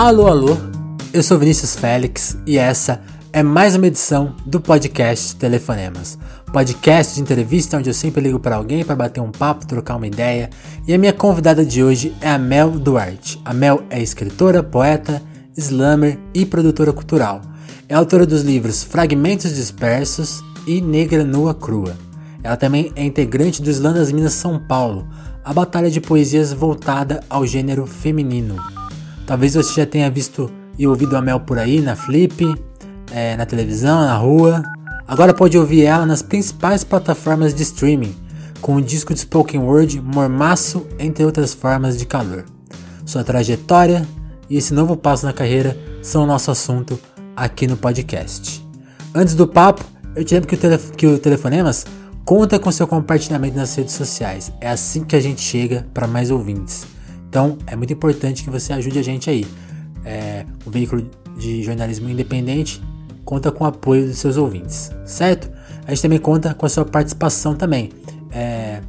Alô, alô, eu sou Vinícius Félix e essa é mais uma edição do podcast Telefonemas. Podcast de entrevista onde eu sempre ligo para alguém para bater um papo, trocar uma ideia. E a minha convidada de hoje é a Mel Duarte. A Mel é escritora, poeta, slammer e produtora cultural. É autora dos livros Fragmentos Dispersos e Negra Nua Crua. Ela também é integrante do Slam das Minas São Paulo, a batalha de poesias voltada ao gênero feminino. Talvez você já tenha visto e ouvido a Mel por aí na Flip, é, na televisão, na rua. Agora pode ouvir ela nas principais plataformas de streaming, com o disco de spoken word Mormaço, entre outras formas de calor. Sua trajetória e esse novo passo na carreira são o nosso assunto aqui no podcast. Antes do papo, eu te lembro que o, telef que o Telefonemas conta com seu compartilhamento nas redes sociais. É assim que a gente chega para mais ouvintes. Então é muito importante que você ajude a gente aí. É, o veículo de jornalismo independente conta com o apoio dos seus ouvintes, certo? A gente também conta com a sua participação também. É,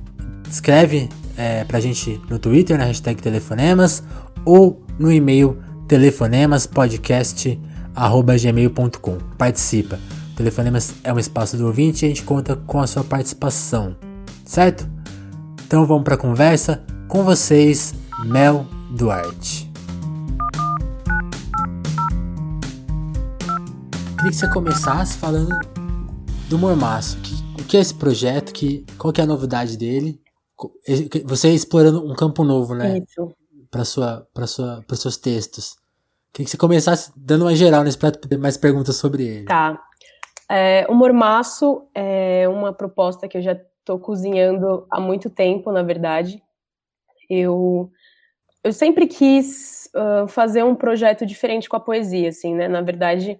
escreve é, pra gente no Twitter, na hashtag Telefonemas, ou no e-mail telefonemaspodcast.gmail.com. Participa. Telefonemas é um espaço do ouvinte e a gente conta com a sua participação, certo? Então vamos para a conversa com vocês, Mel Duarte. Queria que você começasse falando do Mormaço. O que é esse projeto? Que, qual que é a novidade dele? Você explorando um campo novo, né? Isso. Para sua, para sua, para seus textos. Queria que você começasse dando uma geral nesse para ter mais perguntas sobre ele. Tá. É, o Mormaço é uma proposta que eu já estou cozinhando há muito tempo, na verdade. Eu eu sempre quis uh, fazer um projeto diferente com a poesia, assim, né? Na verdade,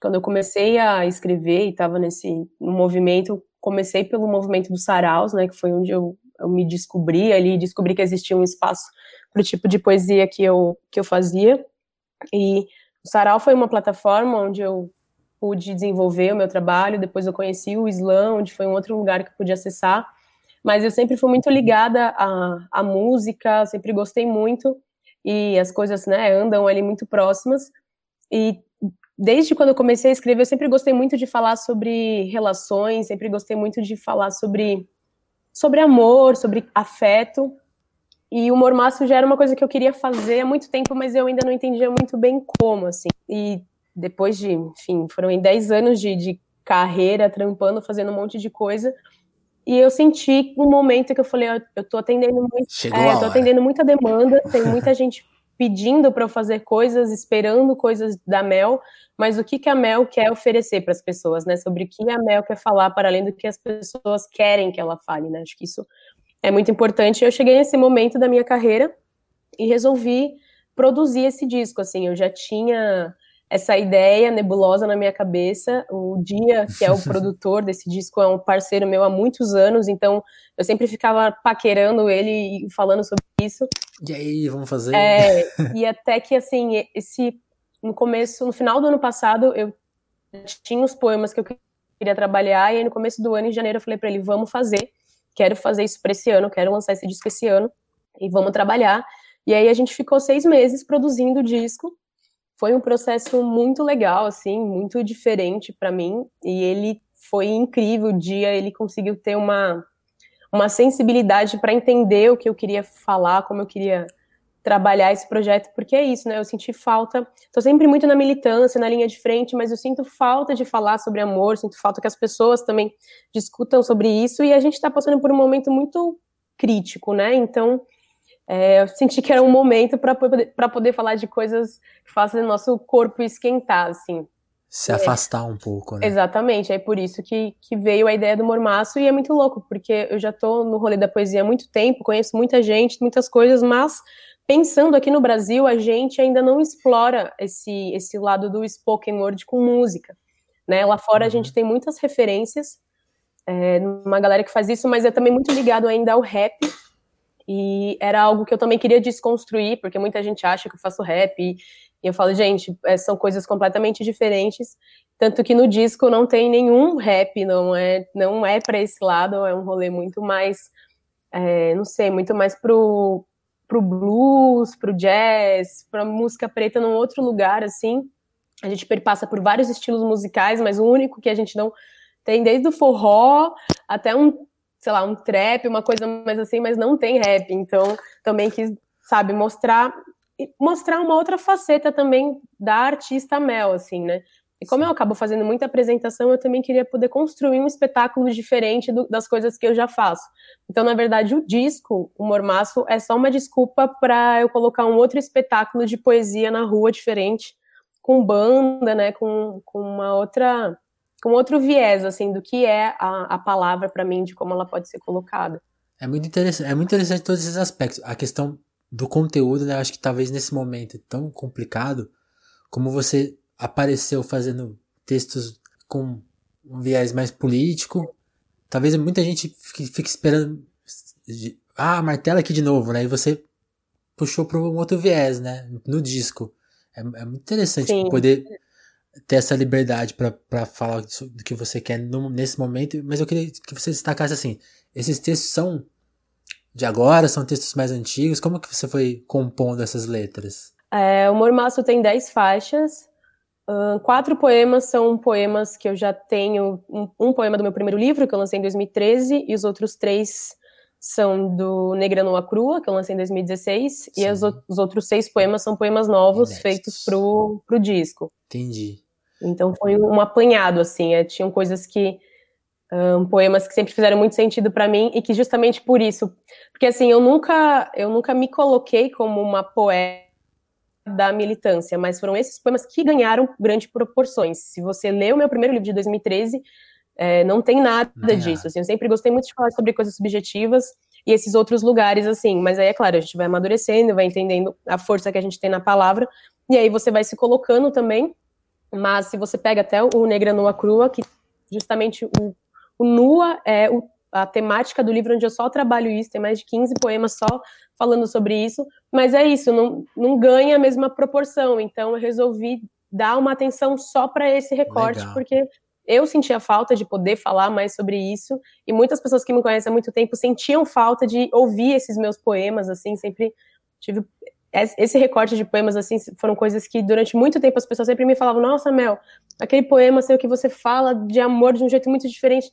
quando eu comecei a escrever e estava nesse movimento, comecei pelo movimento dos saraus, né? Que foi onde eu, eu me descobri ali, descobri que existia um espaço para o tipo de poesia que eu, que eu fazia. E o sarau foi uma plataforma onde eu pude desenvolver o meu trabalho. Depois eu conheci o Islã, onde foi um outro lugar que eu pude acessar mas eu sempre fui muito ligada à, à música, sempre gostei muito e as coisas, né, andam ali muito próximas. E desde quando eu comecei a escrever, eu sempre gostei muito de falar sobre relações, sempre gostei muito de falar sobre sobre amor, sobre afeto. E o mormaço já era uma coisa que eu queria fazer há muito tempo, mas eu ainda não entendia muito bem como, assim. E depois de, enfim, foram 10 anos de, de carreira, trampando, fazendo um monte de coisa, e eu senti um momento que eu falei, eu tô atendendo muito, é, tô atendendo muita demanda, tem muita gente pedindo para eu fazer coisas, esperando coisas da Mel, mas o que, que a Mel quer oferecer para as pessoas, né? Sobre o que a Mel quer falar para além do que as pessoas querem que ela fale, né? Acho que isso é muito importante. Eu cheguei nesse momento da minha carreira e resolvi produzir esse disco, assim, eu já tinha essa ideia nebulosa na minha cabeça. O Dia, que é o produtor desse disco, é um parceiro meu há muitos anos, então eu sempre ficava paquerando ele e falando sobre isso. E aí, vamos fazer? É, e até que, assim, esse no começo, no final do ano passado, eu tinha os poemas que eu queria trabalhar, e aí no começo do ano, em janeiro, eu falei para ele: vamos fazer, quero fazer isso para esse ano, quero lançar esse disco esse ano, e vamos trabalhar. E aí a gente ficou seis meses produzindo o disco, foi um processo muito legal, assim, muito diferente para mim, e ele foi incrível. O dia ele conseguiu ter uma, uma sensibilidade para entender o que eu queria falar, como eu queria trabalhar esse projeto, porque é isso, né? Eu senti falta, tô sempre muito na militância, na linha de frente, mas eu sinto falta de falar sobre amor, sinto falta que as pessoas também discutam sobre isso, e a gente está passando por um momento muito crítico, né? Então, é, eu senti que era um momento para poder, poder falar de coisas que fazem o nosso corpo esquentar, assim. Se afastar um pouco, né? Exatamente, é por isso que, que veio a ideia do mormaço, e é muito louco, porque eu já tô no rolê da poesia há muito tempo, conheço muita gente, muitas coisas, mas pensando aqui no Brasil, a gente ainda não explora esse, esse lado do spoken word com música, né? Lá fora uhum. a gente tem muitas referências, é, uma galera que faz isso, mas é também muito ligado ainda ao rap, e era algo que eu também queria desconstruir, porque muita gente acha que eu faço rap. E, eu falo, gente, é, são coisas completamente diferentes. Tanto que no disco não tem nenhum rap, não é, não é para esse lado, é um rolê muito mais, é, não sei, muito mais pro, pro blues, pro jazz, pra música preta num outro lugar, assim. A gente perpassa por vários estilos musicais, mas o único que a gente não tem desde o forró até um, sei lá, um trap, uma coisa mais assim, mas não tem rap. Então, também quis, sabe, mostrar mostrar uma outra faceta também da artista Mel, assim, né? E como eu acabo fazendo muita apresentação, eu também queria poder construir um espetáculo diferente do, das coisas que eu já faço. Então, na verdade, o disco, o Mormaço, é só uma desculpa para eu colocar um outro espetáculo de poesia na rua diferente, com banda, né, com, com uma outra, com outro viés, assim, do que é a, a palavra para mim, de como ela pode ser colocada. É muito interessante, é muito interessante todos esses aspectos. A questão do conteúdo, né, acho que talvez nesse momento tão complicado, como você apareceu fazendo textos com um viés mais político. Talvez muita gente fique, fique esperando. Ah, martela aqui de novo, né? E você puxou para um outro viés, né? No disco. É, é muito interessante Sim. poder ter essa liberdade para falar do que você quer no, nesse momento. Mas eu queria que você destacasse assim: esses textos são de agora, são textos mais antigos? Como que você foi compondo essas letras? É, o Mormaço tem 10 faixas. Uh, quatro poemas são poemas que eu já tenho. Um, um, poema do meu primeiro livro, que eu lancei em 2013, e os outros três são do Negra Nua Crua, que eu lancei em 2016, Sim. e os, os, outros seis poemas são poemas novos feitos pro, pro disco. Entendi. Então foi um apanhado, assim. É, tinham coisas que. Um, poemas que sempre fizeram muito sentido para mim e que justamente por isso, porque assim eu nunca eu nunca me coloquei como uma poeta da militância, mas foram esses poemas que ganharam grandes proporções. Se você lê o meu primeiro livro de 2013, é, não tem nada não disso. Assim, eu sempre gostei muito de falar sobre coisas subjetivas e esses outros lugares, assim. Mas aí, é claro, a gente vai amadurecendo, vai entendendo a força que a gente tem na palavra, e aí você vai se colocando também. Mas se você pega até o Negra Nua Crua, que justamente o, o Nua é o a temática do livro onde eu só trabalho isso, tem mais de 15 poemas só falando sobre isso, mas é isso, não, não ganha a mesma proporção, então eu resolvi dar uma atenção só para esse recorte, Legal. porque eu sentia falta de poder falar mais sobre isso, e muitas pessoas que me conhecem há muito tempo sentiam falta de ouvir esses meus poemas, assim, sempre tive esse recorte de poemas, assim, foram coisas que durante muito tempo as pessoas sempre me falavam, nossa, Mel, aquele poema, sei o que você fala de amor de um jeito muito diferente,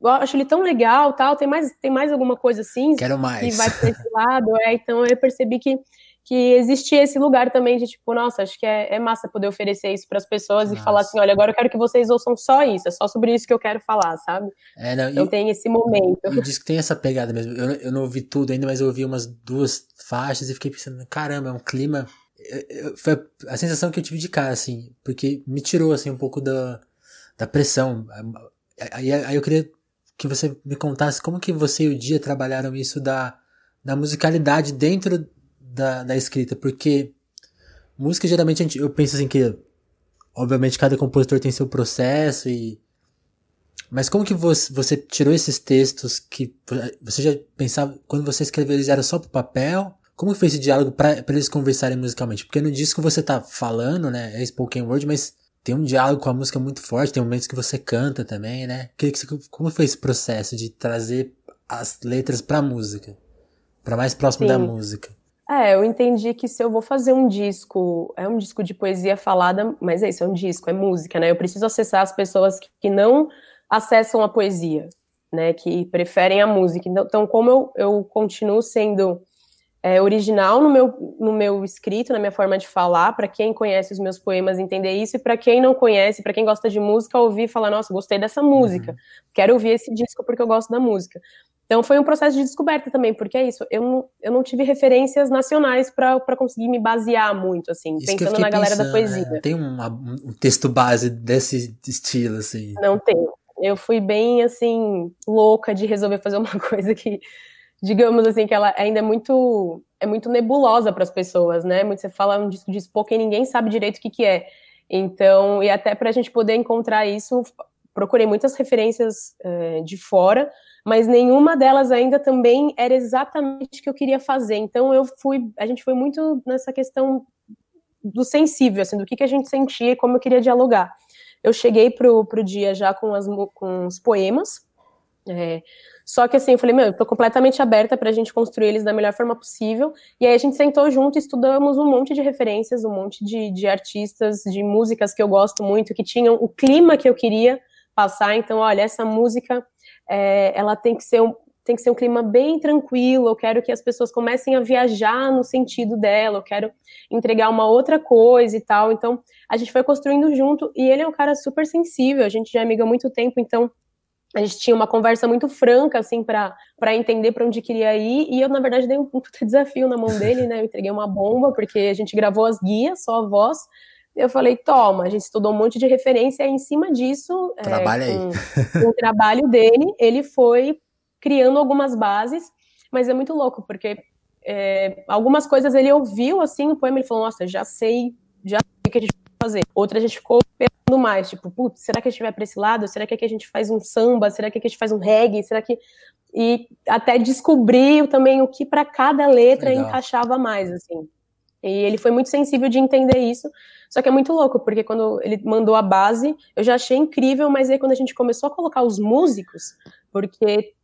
eu acho ele tão legal, tal, tem mais, tem mais alguma coisa assim? Quero mais. Que vai para esse lado, é, então eu percebi que, que existia esse lugar também de tipo, nossa, acho que é, é massa poder oferecer isso para as pessoas nossa. e falar assim, olha, agora eu quero que vocês ouçam só isso, é só sobre isso que eu quero falar, sabe? É, não, então e, tem esse momento. E diz que tem essa pegada mesmo, eu, eu não ouvi tudo ainda, mas eu ouvi umas duas faixas e fiquei pensando, caramba, é um clima... Eu, eu, foi a sensação que eu tive de cara, assim, porque me tirou, assim, um pouco da, da pressão. Aí, aí eu queria que você me contasse como que você e o Dia trabalharam isso da, da musicalidade dentro da, da escrita, porque música geralmente gente, eu penso assim que obviamente cada compositor tem seu processo e mas como que você, você tirou esses textos que você já pensava quando você escreveu eles era só pro papel? Como que foi esse diálogo para eles conversarem musicalmente? Porque no disco você tá falando, né, é spoken word, mas tem um diálogo com a música muito forte, tem momentos que você canta também, né? Como foi esse processo de trazer as letras pra música? para mais próximo Sim. da música? É, eu entendi que se eu vou fazer um disco, é um disco de poesia falada, mas é isso, é um disco, é música, né? Eu preciso acessar as pessoas que, que não acessam a poesia, né? Que preferem a música. Então, então como eu, eu continuo sendo é, original no meu, no meu escrito, na minha forma de falar, para quem conhece os meus poemas entender isso, e para quem não conhece, para quem gosta de música, ouvir e falar, nossa, gostei dessa música, uhum. quero ouvir esse disco porque eu gosto da música. Então foi um processo de descoberta também, porque é isso, eu não, eu não tive referências nacionais para conseguir me basear muito, assim, isso pensando na galera pensando, da poesia. Né? Tem uma, um texto base desse estilo, assim? Não tem. Eu fui bem, assim, louca de resolver fazer uma coisa que digamos assim, que ela ainda é muito é muito nebulosa para as pessoas, né? Muito você fala um disco de Spoken e ninguém sabe direito o que, que é. Então, e até para a gente poder encontrar isso, procurei muitas referências é, de fora, mas nenhuma delas ainda também era exatamente o que eu queria fazer. Então, eu fui, a gente foi muito nessa questão do sensível, assim, do que, que a gente sentia e como eu queria dialogar. Eu cheguei pro, pro dia já com, as, com os poemas, é, Só que assim, eu falei, meu, eu tô completamente aberta pra gente construir eles da melhor forma possível. E aí a gente sentou junto estudamos um monte de referências, um monte de, de artistas, de músicas que eu gosto muito, que tinham o clima que eu queria passar. Então, olha, essa música, é, ela tem que ser um, tem que ser um clima bem tranquilo, eu quero que as pessoas comecem a viajar no sentido dela, eu quero entregar uma outra coisa e tal. Então, a gente foi construindo junto e ele é um cara super sensível, a gente já é amiga há muito tempo, então a gente tinha uma conversa muito franca, assim, para entender para onde queria ir, e eu, na verdade, dei um, um desafio na mão dele, né, eu entreguei uma bomba, porque a gente gravou as guias, só a voz, eu falei, toma, a gente estudou um monte de referência, e em cima disso, Trabalha é, com, com o trabalho dele, ele foi criando algumas bases, mas é muito louco, porque é, algumas coisas ele ouviu, assim, o poema, ele falou, nossa, já sei, já sei o que a gente vai fazer. Outra a gente ficou pensando mais, tipo, putz, será que a gente vai para esse lado? Será que aqui a gente faz um samba? Será que aqui a gente faz um reggae? Será que... E até descobriu também o que para cada letra Legal. encaixava mais, assim. E ele foi muito sensível de entender isso. Só que é muito louco, porque quando ele mandou a base, eu já achei incrível, mas aí quando a gente começou a colocar os músicos, porque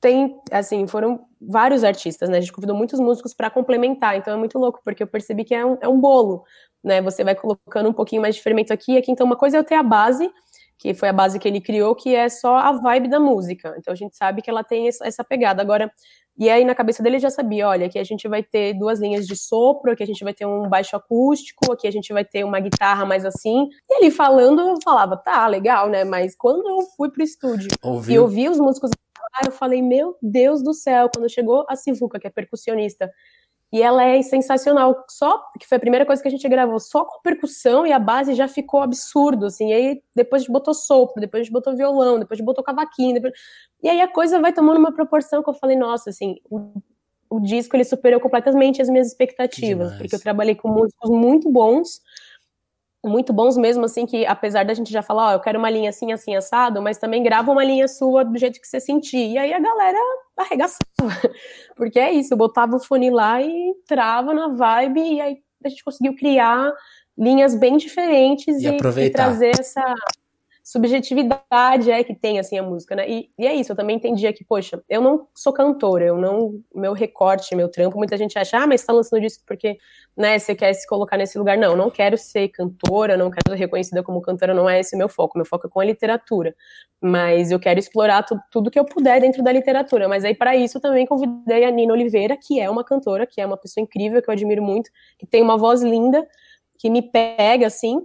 tem, assim, foram vários artistas, né? A gente convidou muitos músicos para complementar, então é muito louco, porque eu percebi que é um, é um bolo, né? Você vai colocando um pouquinho mais de fermento aqui e aqui. Então, uma coisa é eu ter a base, que foi a base que ele criou, que é só a vibe da música. Então, a gente sabe que ela tem essa pegada. Agora, e aí na cabeça dele já sabia, olha, aqui a gente vai ter duas linhas de sopro, aqui a gente vai ter um baixo acústico, aqui a gente vai ter uma guitarra mais assim. E ele falando, eu falava, tá, legal, né? Mas quando eu fui pro estúdio Ouviu. e ouvi os músicos eu falei, meu Deus do céu, quando chegou a Sivuca, que é percussionista, e ela é sensacional, só que foi a primeira coisa que a gente gravou, só com percussão e a base já ficou absurdo, assim, e aí depois a gente botou sopro, depois a gente botou violão, depois a gente botou cavaquinho, depois... e aí a coisa vai tomando uma proporção que eu falei, nossa, assim, o, o disco ele superou completamente as minhas expectativas, porque eu trabalhei com músicos muito bons, muito bons mesmo, assim, que apesar da gente já falar, ó, eu quero uma linha assim, assim, assado, mas também grava uma linha sua do jeito que você sentir. E aí a galera arregaçava. Porque é isso, eu botava o fone lá e trava na vibe, e aí a gente conseguiu criar linhas bem diferentes e, e, e trazer essa subjetividade é que tem assim a música, né? E, e, é isso, eu também entendia que, poxa, eu não sou cantora, eu não, meu recorte, meu trampo, muita gente acha, ah, mas você tá lançando disco porque, né, você quer se colocar nesse lugar. Não, eu não quero ser cantora, não quero ser reconhecida como cantora, não é esse o meu foco, meu foco é com a literatura. Mas eu quero explorar tu, tudo que eu puder dentro da literatura. Mas aí, para isso, também convidei a Nina Oliveira, que é uma cantora, que é uma pessoa incrível, que eu admiro muito, que tem uma voz linda, que me pega, assim,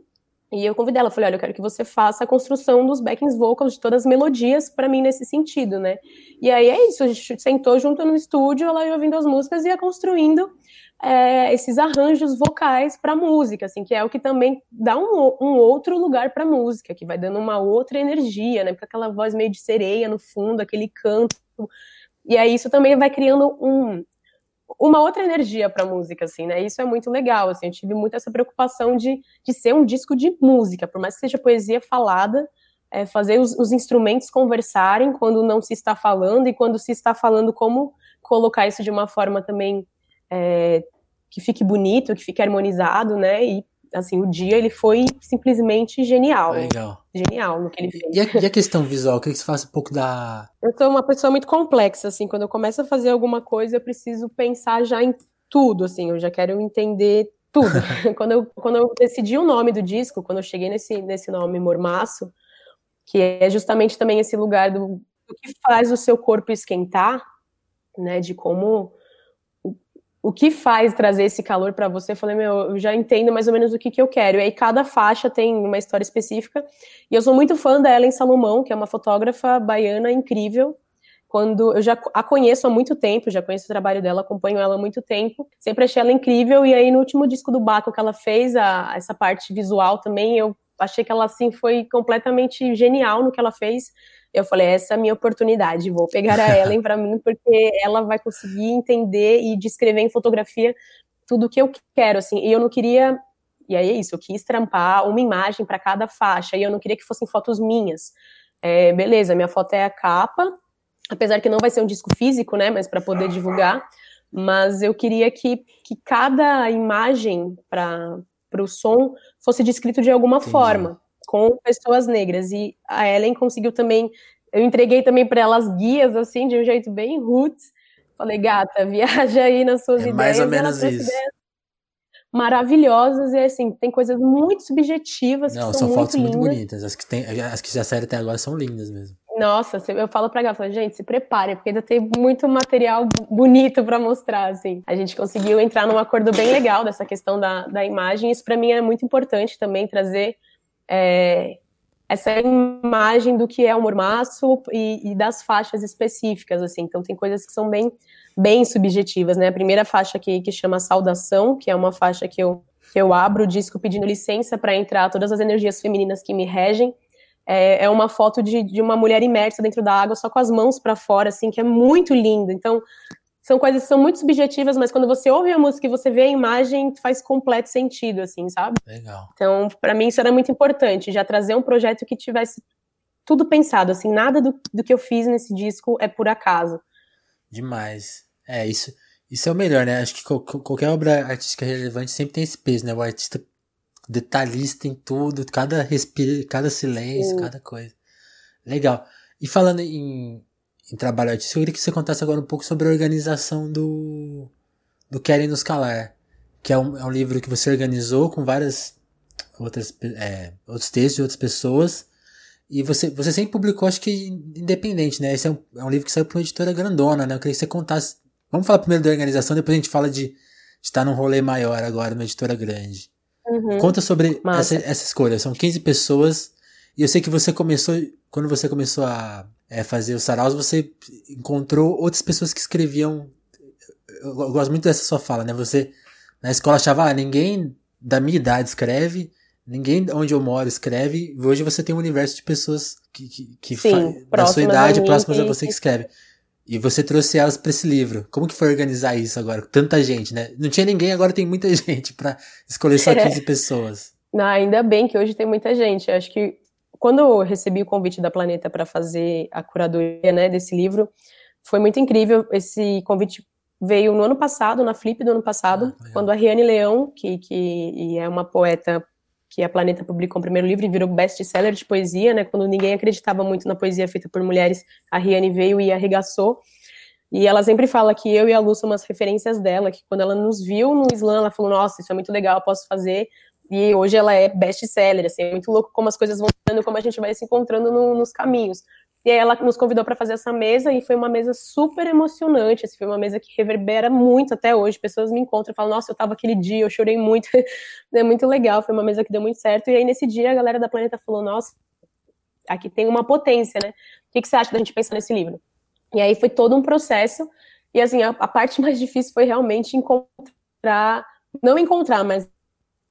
e eu convidei ela, falei, olha, eu quero que você faça a construção dos backings vocals de todas as melodias para mim nesse sentido, né? E aí é isso, a gente sentou junto no estúdio, ela ia ouvindo as músicas e ia construindo é, esses arranjos vocais para música, assim, que é o que também dá um, um outro lugar para música, que vai dando uma outra energia, né? Porque aquela voz meio de sereia no fundo, aquele canto. E aí isso também vai criando um, uma outra energia para música, assim, né? Isso é muito legal, assim, eu tive muito essa preocupação de, de ser um disco de música, por mais que seja poesia falada, é, fazer os, os, instrumentos conversarem quando não se está falando e quando se está falando, como colocar isso de uma forma também é, que fique bonito, que fique harmonizado, né? E assim, o dia ele foi simplesmente genial. Legal. Genial no que ele fez. E a, e a questão visual, queria que você faça um pouco da. Eu sou uma pessoa muito complexa, assim, quando eu começo a fazer alguma coisa, eu preciso pensar já em tudo, assim, eu já quero entender tudo. quando, eu, quando eu decidi o nome do disco, quando eu cheguei nesse, nesse nome Mormaço, que é justamente também esse lugar do, do que faz o seu corpo esquentar, né, de como o que faz trazer esse calor para você? Eu falei, meu, eu já entendo mais ou menos o que, que eu quero. E aí cada faixa tem uma história específica. E eu sou muito fã da Ellen Salomão, que é uma fotógrafa baiana incrível. Quando eu já a conheço há muito tempo, já conheço o trabalho dela, acompanho ela há muito tempo. Sempre achei ela incrível. E aí no último disco do Baco que ela fez, a, essa parte visual também, eu achei que ela assim foi completamente genial no que ela fez eu falei, essa é a minha oportunidade, vou pegar a Ellen para mim, porque ela vai conseguir entender e descrever em fotografia tudo o que eu quero, assim, e eu não queria, e aí é isso, eu quis trampar uma imagem para cada faixa, e eu não queria que fossem fotos minhas. É, beleza, minha foto é a capa, apesar que não vai ser um disco físico, né, mas para poder divulgar, mas eu queria que, que cada imagem para o som fosse descrito de alguma Entendi. forma com pessoas negras. E a Ellen conseguiu também eu entreguei também para elas guias, assim, de um jeito bem roots. Falei, gata, viaja aí nas suas é ideias. Mais ou menos isso. Maravilhosas, e assim, tem coisas muito subjetivas. Não, são, são fotos muito, muito bonitas. As que, tem, as que já saíram até agora são lindas mesmo. Nossa, eu falo pra Gata, gente, se prepare, porque ainda tem muito material bonito para mostrar, assim. A gente conseguiu entrar num acordo bem legal dessa questão da, da imagem. Isso para mim é muito importante também, trazer é, essa imagem do que é o mormaço e, e, das faixas específicas, assim. Então tem coisas que são bem, bem subjetivas, né? A primeira faixa aqui que chama Saudação, que é uma faixa que eu, que eu abro o disco pedindo licença para entrar todas as energias femininas que me regem é, é uma foto de, de uma mulher imersa dentro da água, só com as mãos para fora, assim, que é muito lindo. Então, são coisas que são muito subjetivas, mas quando você ouve a música e você vê a imagem, faz completo sentido, assim, sabe? Legal. Então, para mim, isso era muito importante, já trazer um projeto que tivesse tudo pensado, assim, nada do, do que eu fiz nesse disco é por acaso. Demais. É, isso, isso é o melhor, né? Acho que qualquer obra artística relevante sempre tem esse peso, né? O artista detalhista em tudo, cada respiro, cada silêncio, cada coisa. Legal. E falando em, em trabalho artístico, eu queria que você contasse agora um pouco sobre a organização do, do Querem Nos Calar, que é um, é um livro que você organizou com várias outras, é, outros textos de outras pessoas. E você, você sempre publicou, acho que independente, né? Esse é um, é um livro que saiu para uma editora grandona, né? Eu queria que você contasse. Vamos falar primeiro da organização, depois a gente fala de estar num rolê maior agora, numa editora grande. Uhum. Conta sobre essa, essa, escolha. São 15 pessoas. E eu sei que você começou, quando você começou a é, fazer os saraus, você encontrou outras pessoas que escreviam. Eu, eu gosto muito dessa sua fala, né? Você na escola achava, ah, ninguém da minha idade escreve, ninguém onde eu moro escreve. E hoje você tem um universo de pessoas que, que, que Sim, da sua idade, próximas a você que escreve. E você trouxe elas para esse livro. Como que foi organizar isso agora? Tanta gente, né? Não tinha ninguém, agora tem muita gente para escolher só 15 pessoas. Não, ainda bem que hoje tem muita gente. Acho que quando eu recebi o convite da Planeta para fazer a curadoria né, desse livro, foi muito incrível. Esse convite veio no ano passado, na Flip do ano passado, ah, quando a Riane Leão, que, que é uma poeta que a Planeta publicou o primeiro livro e virou best-seller de poesia, né? Quando ninguém acreditava muito na poesia feita por mulheres, a Riane veio e arregaçou. E ela sempre fala que eu e a Lu somos referências dela, que quando ela nos viu no slam, ela falou, nossa, isso é muito legal, eu posso fazer. E hoje ela é best-seller, assim, é muito louco como as coisas vão dando, como a gente vai se encontrando no, nos caminhos. E aí ela nos convidou para fazer essa mesa e foi uma mesa super emocionante, assim, foi uma mesa que reverbera muito até hoje. Pessoas me encontram e falam: "Nossa, eu estava aquele dia, eu chorei muito". é muito legal, foi uma mesa que deu muito certo. E aí nesse dia a galera da Planeta falou: "Nossa, aqui tem uma potência, né? O que, que você acha da gente pensar nesse livro?". E aí foi todo um processo. E assim, a, a parte mais difícil foi realmente encontrar, não encontrar, mas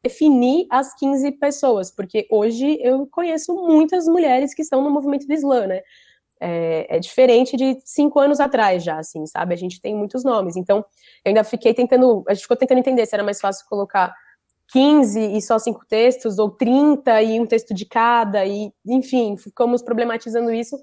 definir as 15 pessoas, porque hoje eu conheço muitas mulheres que estão no movimento do Islã, né? É, é, diferente de cinco anos atrás já, assim, sabe? A gente tem muitos nomes. Então, eu ainda fiquei tentando, a gente ficou tentando entender se era mais fácil colocar 15 e só cinco textos, ou 30 e um texto de cada, e enfim, ficamos problematizando isso,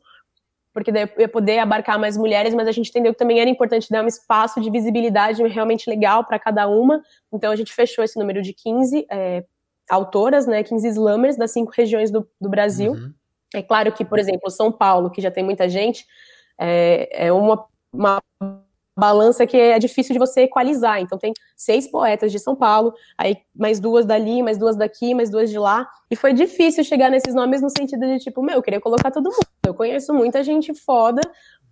porque daí eu ia poder abarcar mais mulheres, mas a gente entendeu que também era importante dar um espaço de visibilidade realmente legal para cada uma. Então a gente fechou esse número de 15 é, autoras, né, 15 slammers das cinco regiões do, do Brasil. Uhum. É claro que, por exemplo, São Paulo, que já tem muita gente, é, é uma, uma balança que é difícil de você equalizar. Então tem seis poetas de São Paulo, aí mais duas dali, mais duas daqui, mais duas de lá. E foi difícil chegar nesses nomes no sentido de tipo, meu, eu queria colocar todo mundo. Eu conheço muita gente foda,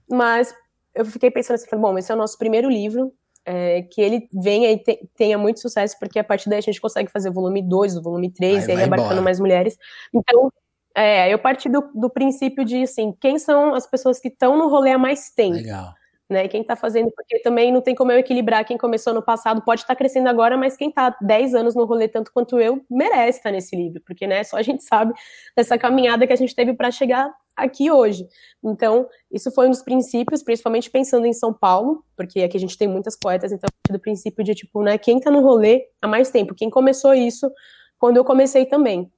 mas eu fiquei pensando assim, bom, esse é o nosso primeiro livro, é, que ele venha e te, tenha muito sucesso, porque a partir daí a gente consegue fazer o volume 2, o volume 3, e aí abarcando embora. mais mulheres. Então, é, eu parti do, do princípio de, assim, quem são as pessoas que estão no rolê há mais tempo? Legal né? Quem está fazendo, porque também não tem como eu equilibrar quem começou no passado, pode estar tá crescendo agora, mas quem está 10 anos no rolê tanto quanto eu, merece estar tá nesse livro, porque né, só a gente sabe dessa caminhada que a gente teve para chegar aqui hoje. Então, isso foi um dos princípios, principalmente pensando em São Paulo, porque aqui a gente tem muitas poetas, então, do princípio de, tipo, né, quem está no rolê há mais tempo, quem começou isso quando eu comecei também.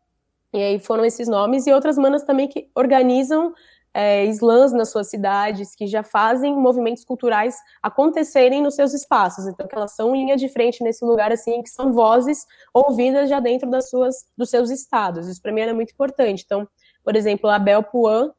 E aí foram esses nomes e outras manas também que organizam é, slams nas suas cidades, que já fazem movimentos culturais acontecerem nos seus espaços. Então, que elas são linha de frente nesse lugar, assim, que são vozes ouvidas já dentro das suas, dos seus estados. Isso para mim era muito importante. Então, por exemplo, a Bel Puan,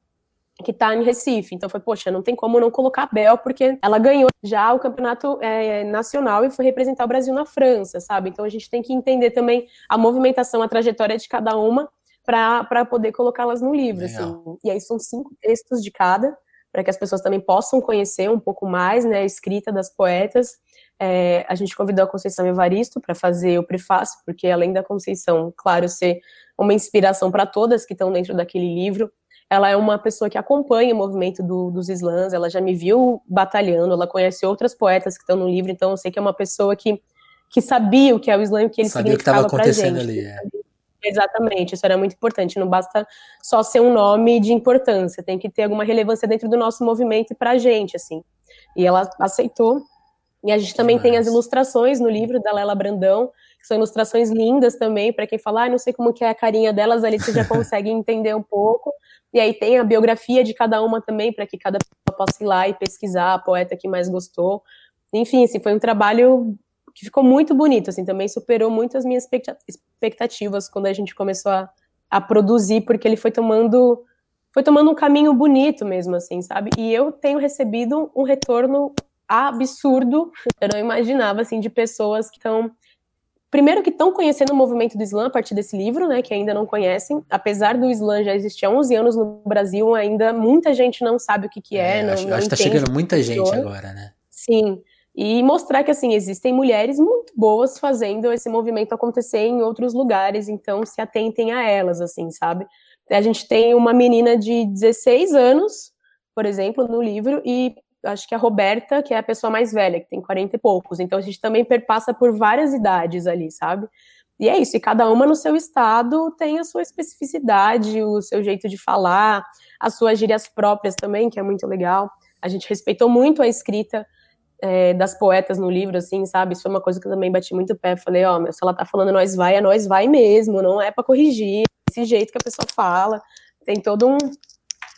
que está em Recife. Então foi, poxa, não tem como não colocar a Bel, porque ela ganhou já o campeonato é, nacional e foi representar o Brasil na França, sabe? Então a gente tem que entender também a movimentação, a trajetória de cada uma para poder colocá-las no livro. Assim. E aí são cinco textos de cada, para que as pessoas também possam conhecer um pouco mais né, a escrita das poetas. É, a gente convidou a Conceição Evaristo para fazer o prefácio, porque além da Conceição, claro, ser uma inspiração para todas que estão dentro daquele livro, ela é uma pessoa que acompanha o movimento do, dos slams, ela já me viu batalhando, ela conhece outras poetas que estão no livro, então eu sei que é uma pessoa que, que sabia o que é o slam e o que ele sabia significava para gente. Ali, é. Exatamente, isso era muito importante. Não basta só ser um nome de importância, tem que ter alguma relevância dentro do nosso movimento e para a gente, assim. E ela aceitou. E a gente também tem as ilustrações no livro da Lela Brandão, que são ilustrações lindas também, para quem fala, ah, não sei como que é a carinha delas, ali você já consegue entender um pouco. E aí tem a biografia de cada uma também, para que cada pessoa possa ir lá e pesquisar a poeta que mais gostou. Enfim, assim, foi um trabalho que ficou muito bonito, assim, também superou muito as minhas expectativas quando a gente começou a, a produzir, porque ele foi tomando foi tomando um caminho bonito mesmo, assim, sabe? E eu tenho recebido um retorno absurdo, eu não imaginava, assim, de pessoas que estão primeiro que estão conhecendo o movimento do Islã a partir desse livro, né, que ainda não conhecem, apesar do Islã já existir há 11 anos no Brasil, ainda muita gente não sabe o que, que é, é não, acho, não acho que tá chegando muita gente agora, né? Sim, e mostrar que, assim, existem mulheres muito boas fazendo esse movimento acontecer em outros lugares, então se atentem a elas, assim, sabe? A gente tem uma menina de 16 anos, por exemplo, no livro, e acho que a Roberta, que é a pessoa mais velha, que tem 40 e poucos. Então a gente também perpassa por várias idades ali, sabe? E é isso, e cada uma no seu estado tem a sua especificidade, o seu jeito de falar, as suas gírias próprias também, que é muito legal. A gente respeitou muito a escrita é, das poetas no livro, assim, sabe? Isso foi uma coisa que eu também bati muito pé. Falei, ó, oh, se ela tá falando nós vai, é nós vai mesmo, não é para corrigir. Esse jeito que a pessoa fala. Tem todo um,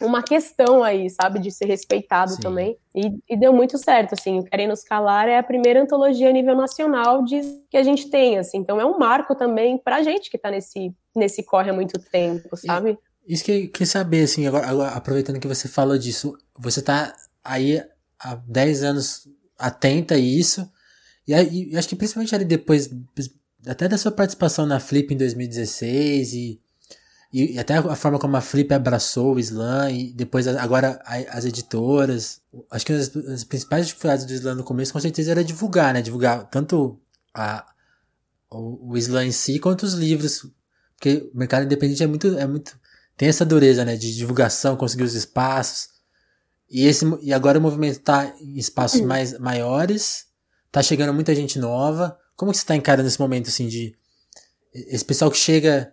uma questão aí, sabe, de ser respeitado Sim. também. E, e, deu muito certo, assim. O Querem Nos Calar é a primeira antologia a nível nacional de, que a gente tem, assim. Então é um marco também pra gente que tá nesse, nesse corre há muito tempo, sabe? Isso que eu queria saber, assim, agora, agora, aproveitando que você falou disso, você tá aí há 10 anos atenta a isso, e, e acho que principalmente ali depois, até da sua participação na Flip em 2016 e e, até a forma como a Flip abraçou o Slam e depois agora as editoras. Acho que uma das, principais dificuldades do Slam no começo com certeza era divulgar, né? Divulgar tanto a, o, o Slam em si quanto os livros. Porque o mercado independente é muito, é muito. Tem essa dureza, né? De divulgação, conseguir os espaços. E, esse, e agora o movimento tá em espaços mais maiores, tá chegando muita gente nova. Como que você tá encarando esse momento, assim, de. Esse pessoal que chega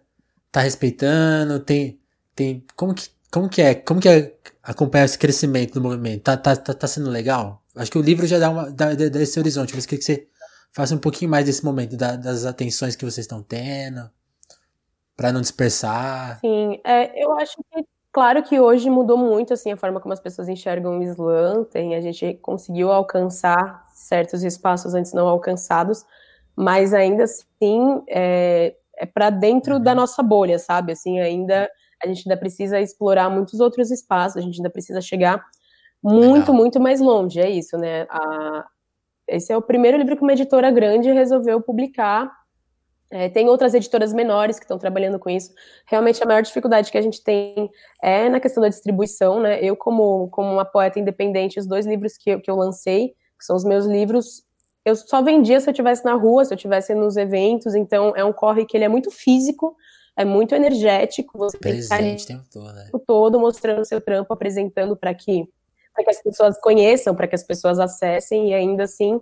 tá respeitando? Tem, tem, como que, como que é, como que é acompanhar esse crescimento do movimento? Tá, tá, tá, tá sendo legal? Acho que o livro já dá, uma, dá, dá esse horizonte, mas queria que você faça um pouquinho mais desse momento, da, das atenções que vocês estão tendo, para não dispersar. Sim, é, eu acho que Claro que hoje mudou muito assim a forma como as pessoas enxergam o Islã, tem, a gente conseguiu alcançar certos espaços antes não alcançados, mas ainda assim é, é para dentro uhum. da nossa bolha, sabe? Assim, ainda a gente ainda precisa explorar muitos outros espaços, a gente ainda precisa chegar muito, Legal. muito mais longe. É isso, né? A, esse é o primeiro livro que uma editora grande resolveu publicar. É, tem outras editoras menores que estão trabalhando com isso. Realmente a maior dificuldade que a gente tem é na questão da distribuição, né? Eu, como, como uma poeta independente, os dois livros que eu, que eu lancei, que são os meus livros, eu só vendia se eu estivesse na rua, se eu estivesse nos eventos, então é um corre que ele é muito físico, é muito energético, você Presente, tem que estar tempo todo, né? todo mostrando o seu trampo, apresentando para que, que as pessoas conheçam, para que as pessoas acessem, e ainda assim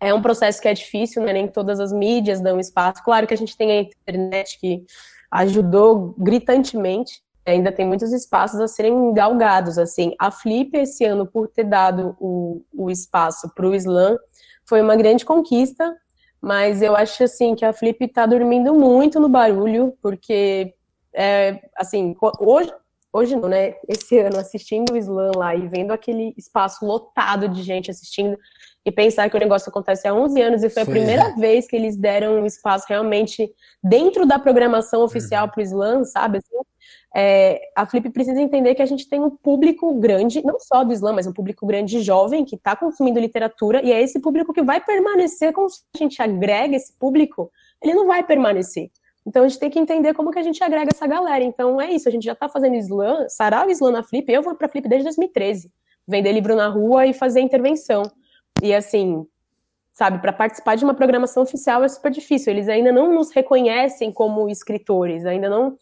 é um processo que é difícil, né? nem todas as mídias dão espaço. Claro que a gente tem a internet que ajudou gritantemente, ainda tem muitos espaços a serem galgados, assim. A Flip, esse ano, por ter dado o, o espaço para o Slam, foi uma grande conquista, mas eu acho assim que a Flip está dormindo muito no barulho, porque é, assim, hoje hoje não, né? Esse ano assistindo o slam lá e vendo aquele espaço lotado de gente assistindo e pensar que o negócio acontece há 11 anos e foi, foi a primeira vez que eles deram um espaço realmente dentro da programação oficial uhum. para o slam, sabe? Assim, é, a Flip precisa entender que a gente tem um público grande, não só do Islã, mas um público grande jovem que está consumindo literatura, e é esse público que vai permanecer, como se a gente agrega esse público, ele não vai permanecer. Então a gente tem que entender como que a gente agrega essa galera. Então é isso, a gente já está fazendo Islã, sarau Islã na Flip, eu vou para Flip desde 2013, vender livro na rua e fazer intervenção. E assim, sabe, para participar de uma programação oficial é super difícil, eles ainda não nos reconhecem como escritores, ainda não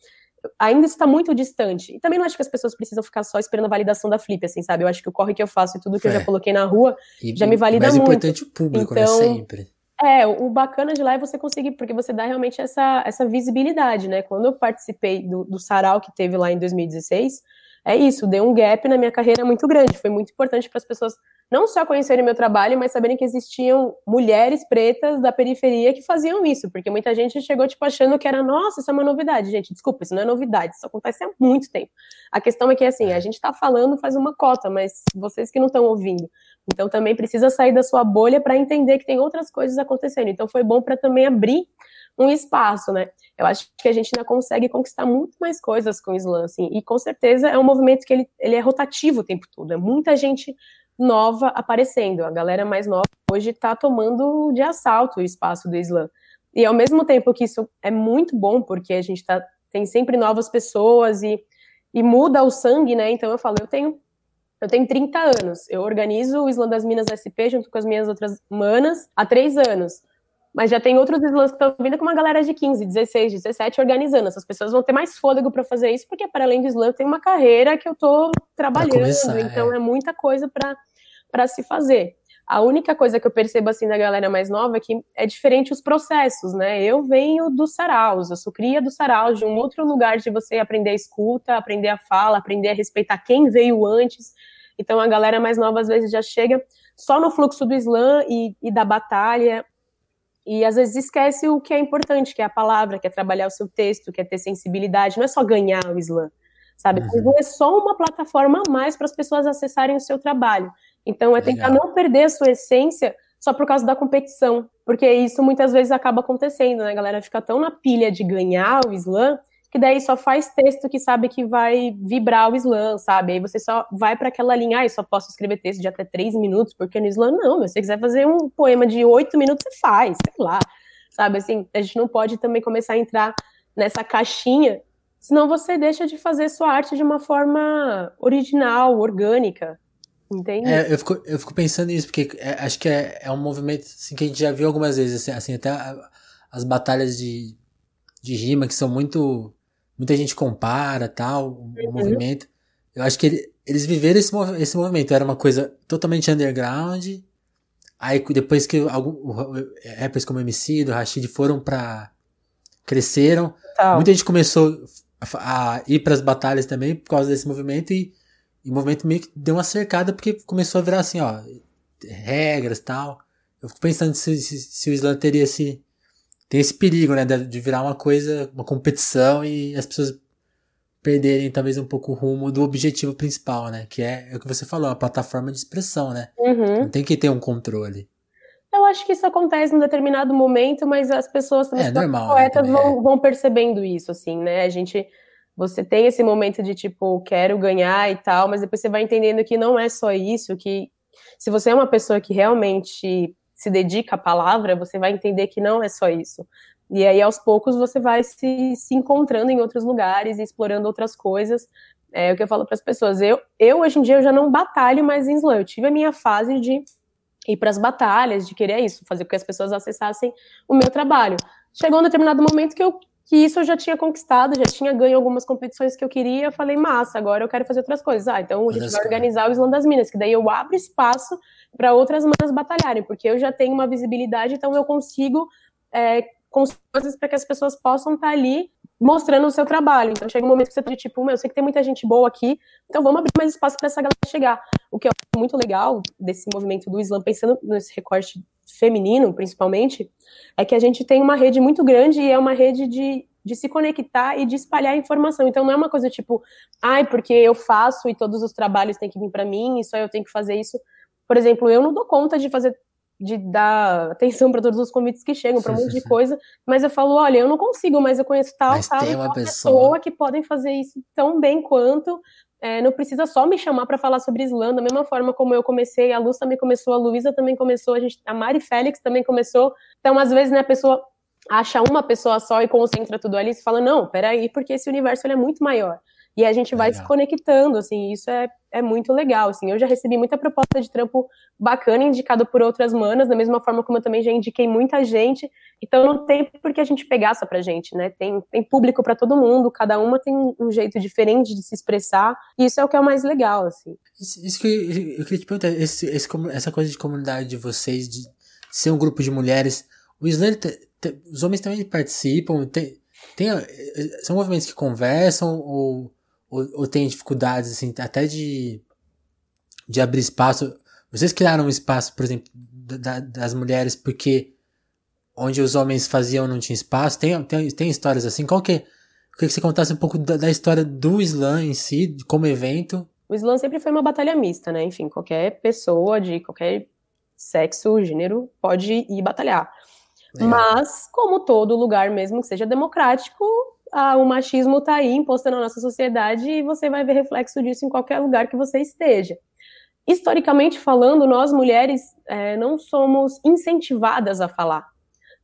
ainda está muito distante. E também não acho que as pessoas precisam ficar só esperando a validação da Flip, assim, sabe? Eu acho que o corre que eu faço e tudo que é. eu já é. coloquei na rua e, já me valida muito. Mais importante o público, né, então, né? Sempre. É, o bacana de lá é você conseguir, porque você dá realmente essa, essa visibilidade, né? Quando eu participei do, do sarau que teve lá em 2016, é isso, deu um gap na minha carreira muito grande. Foi muito importante para as pessoas não só conhecerem meu trabalho, mas saberem que existiam mulheres pretas da periferia que faziam isso, porque muita gente chegou tipo achando que era, nossa, isso é uma novidade. Gente, desculpa, isso não é novidade, isso acontece há muito tempo. A questão é que assim, a gente está falando faz uma cota, mas vocês que não estão ouvindo. Então também precisa sair da sua bolha para entender que tem outras coisas acontecendo. Então foi bom para também abrir um espaço, né? Eu acho que a gente ainda consegue conquistar muito mais coisas com o Islã, assim, e com certeza é um movimento que ele, ele é rotativo o tempo todo, é muita gente nova aparecendo, a galera mais nova hoje está tomando de assalto o espaço do Islã. E ao mesmo tempo que isso é muito bom, porque a gente tá, tem sempre novas pessoas e, e muda o sangue, né? Então eu falo, eu tenho eu tenho 30 anos, eu organizo o Islã das Minas SP junto com as minhas outras manas há três anos. Mas já tem outros slams que estão vindo com uma galera de 15, 16, 17 organizando. Essas pessoas vão ter mais fôlego para fazer isso, porque para além do slam eu tenho uma carreira que eu estou trabalhando. Começar, então é. é muita coisa para se fazer. A única coisa que eu percebo assim da galera mais nova é que é diferente os processos, né? Eu venho dos saraus, eu sou cria do saraus, de um outro lugar de você aprender a escuta, aprender a fala, aprender a respeitar quem veio antes. Então a galera mais nova às vezes já chega só no fluxo do slam e, e da batalha e às vezes esquece o que é importante, que é a palavra, que é trabalhar o seu texto, que é ter sensibilidade, não é só ganhar o slam, sabe? Uhum. O slam é só uma plataforma a mais para as pessoas acessarem o seu trabalho. Então é tentar Legal. não perder a sua essência só por causa da competição, porque isso muitas vezes acaba acontecendo, né? A galera fica tão na pilha de ganhar o slam que daí só faz texto que sabe que vai vibrar o slam, sabe? Aí você só vai para aquela linha, ah, eu só posso escrever texto de até três minutos, porque no slam não, se você quiser fazer um poema de oito minutos, você faz, sei lá, sabe? Assim, a gente não pode também começar a entrar nessa caixinha, senão você deixa de fazer sua arte de uma forma original, orgânica, entende? É, eu, fico, eu fico pensando nisso, porque é, acho que é, é um movimento assim, que a gente já viu algumas vezes, assim, assim até as batalhas de, de rima que são muito muita gente compara tal, o uhum. movimento. Eu acho que ele, eles viveram esse, esse movimento, era uma coisa totalmente underground. Aí depois que algum, rappers como MC do Rashid foram pra. cresceram, Total. muita gente começou a, a ir para as batalhas também por causa desse movimento e, e o movimento meio que deu uma cercada porque começou a virar assim, ó, regras tal. Eu fico pensando se, se, se o Islam teria esse, tem esse perigo, né, de virar uma coisa, uma competição e as pessoas perderem talvez um pouco o rumo do objetivo principal, né, que é, é o que você falou, a plataforma de expressão, né. Uhum. Não tem que ter um controle. Eu acho que isso acontece em determinado momento, mas as pessoas também, é, normal, né, poetas né, vão, é. vão percebendo isso, assim, né, a gente você tem esse momento de tipo, quero ganhar e tal, mas depois você vai entendendo que não é só isso, que se você é uma pessoa que realmente se dedica à palavra, você vai entender que não é só isso. E aí, aos poucos, você vai se, se encontrando em outros lugares e explorando outras coisas. É o que eu falo para as pessoas. Eu, eu, hoje em dia, eu já não batalho mais em slam. Eu tive a minha fase de ir para as batalhas, de querer isso, fazer com que as pessoas acessassem o meu trabalho. Chegou um determinado momento que eu que isso eu já tinha conquistado, já tinha ganho algumas competições que eu queria, eu falei, massa, agora eu quero fazer outras coisas. Ah, então a gente vai organizar o Slam das Minas, que daí eu abro espaço para outras manas batalharem, porque eu já tenho uma visibilidade, então eu consigo é, coisas para que as pessoas possam estar tá ali mostrando o seu trabalho. Então chega um momento que você tá tipo, meu, eu sei que tem muita gente boa aqui, então vamos abrir mais espaço para essa galera chegar. O que é muito legal desse movimento do Slam, pensando nesse recorte feminino, principalmente, é que a gente tem uma rede muito grande e é uma rede de de se conectar e de espalhar informação. Então não é uma coisa tipo, ai, porque eu faço e todos os trabalhos têm que vir para mim, e só eu tenho que fazer isso. Por exemplo, eu não dou conta de fazer de dar atenção para todos os convites que chegam, para um monte de coisa, mas eu falo, olha, eu não consigo, mas eu conheço tal, mas tal, tem uma tal pessoa... pessoa que podem fazer isso tão bem quanto, é, não precisa só me chamar para falar sobre Islã, da mesma forma como eu comecei, a Luz também começou, a Luísa também começou, a, gente, a Mari Félix também começou, então às vezes né, a pessoa acha uma pessoa só e concentra tudo ali, e fala, não, peraí, porque esse universo é muito maior, e a gente vai legal. se conectando, assim, isso é, é muito legal, assim. Eu já recebi muita proposta de trampo bacana, indicado por outras manas, da mesma forma como eu também já indiquei muita gente. Então não tem por que a gente pegar só pra gente, né? Tem, tem público para todo mundo, cada uma tem um jeito diferente de se expressar, e isso é o que é o mais legal, assim. Isso, isso que eu, eu, queria te perguntar, esse, esse, essa coisa de comunidade de vocês, de ser um grupo de mulheres, o Islã, os homens também participam, tem, tem, são movimentos que conversam ou ou, ou tem dificuldades, assim, até de, de abrir espaço. Vocês criaram um espaço, por exemplo, da, das mulheres porque onde os homens faziam não tinha espaço? Tem, tem, tem histórias assim? Qual que é? Eu queria que você contasse um pouco da, da história do Islã em si, como evento. O Islã sempre foi uma batalha mista, né? Enfim, qualquer pessoa de qualquer sexo, gênero, pode ir batalhar. É. Mas, como todo lugar, mesmo que seja democrático, ah, o machismo está aí imposto na nossa sociedade e você vai ver reflexo disso em qualquer lugar que você esteja. Historicamente falando, nós mulheres é, não somos incentivadas a falar,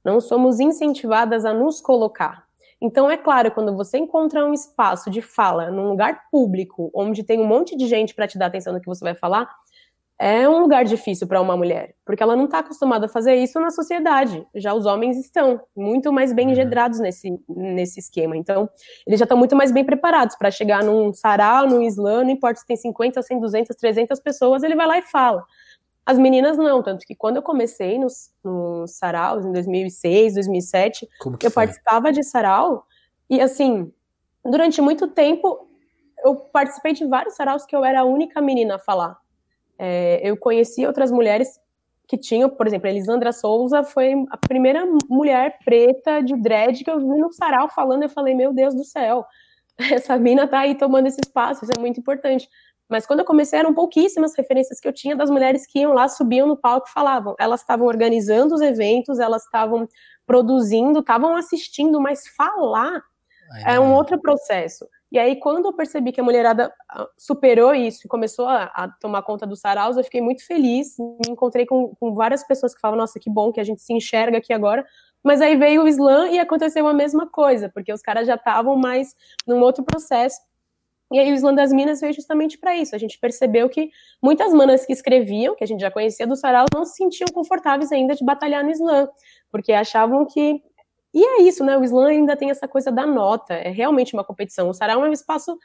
não somos incentivadas a nos colocar. Então, é claro, quando você encontra um espaço de fala num lugar público, onde tem um monte de gente para te dar atenção no que você vai falar, é um lugar difícil para uma mulher, porque ela não está acostumada a fazer isso na sociedade. Já os homens estão muito mais bem uhum. engendrados nesse, nesse esquema. Então, eles já estão muito mais bem preparados para chegar num sarau, num islã, não importa se tem 50, 100, 200, 300 pessoas, ele vai lá e fala. As meninas não, tanto que quando eu comecei nos, nos saraus, em 2006, 2007, eu foi? participava de sarau, e assim, durante muito tempo, eu participei de vários saraus que eu era a única menina a falar é, eu conheci outras mulheres que tinham, por exemplo, a Elisandra Souza foi a primeira mulher preta de dread que eu vi no sarau falando, eu falei, meu Deus do céu, essa mina tá aí tomando esse espaço, isso é muito importante. Mas quando eu comecei, eram pouquíssimas referências que eu tinha das mulheres que iam lá, subiam no palco e falavam. Elas estavam organizando os eventos, elas estavam produzindo, estavam assistindo, mas falar Ai, é um outro processo. E aí, quando eu percebi que a mulherada ah, superou isso e começou a, a tomar conta dos saraus, eu fiquei muito feliz. Me encontrei com, com várias pessoas que falavam, nossa, que bom que a gente se enxerga aqui agora. Mas aí veio o slam e aconteceu a mesma coisa, porque os caras já estavam mais num outro processo. E aí o Slam das Minas veio justamente para isso. A gente percebeu que muitas manas que escreviam, que a gente já conhecia do sarau, não se sentiam confortáveis ainda de batalhar no slam, porque achavam que e é isso, né? O slam ainda tem essa coisa da nota, é realmente uma competição. O sarau é um espaço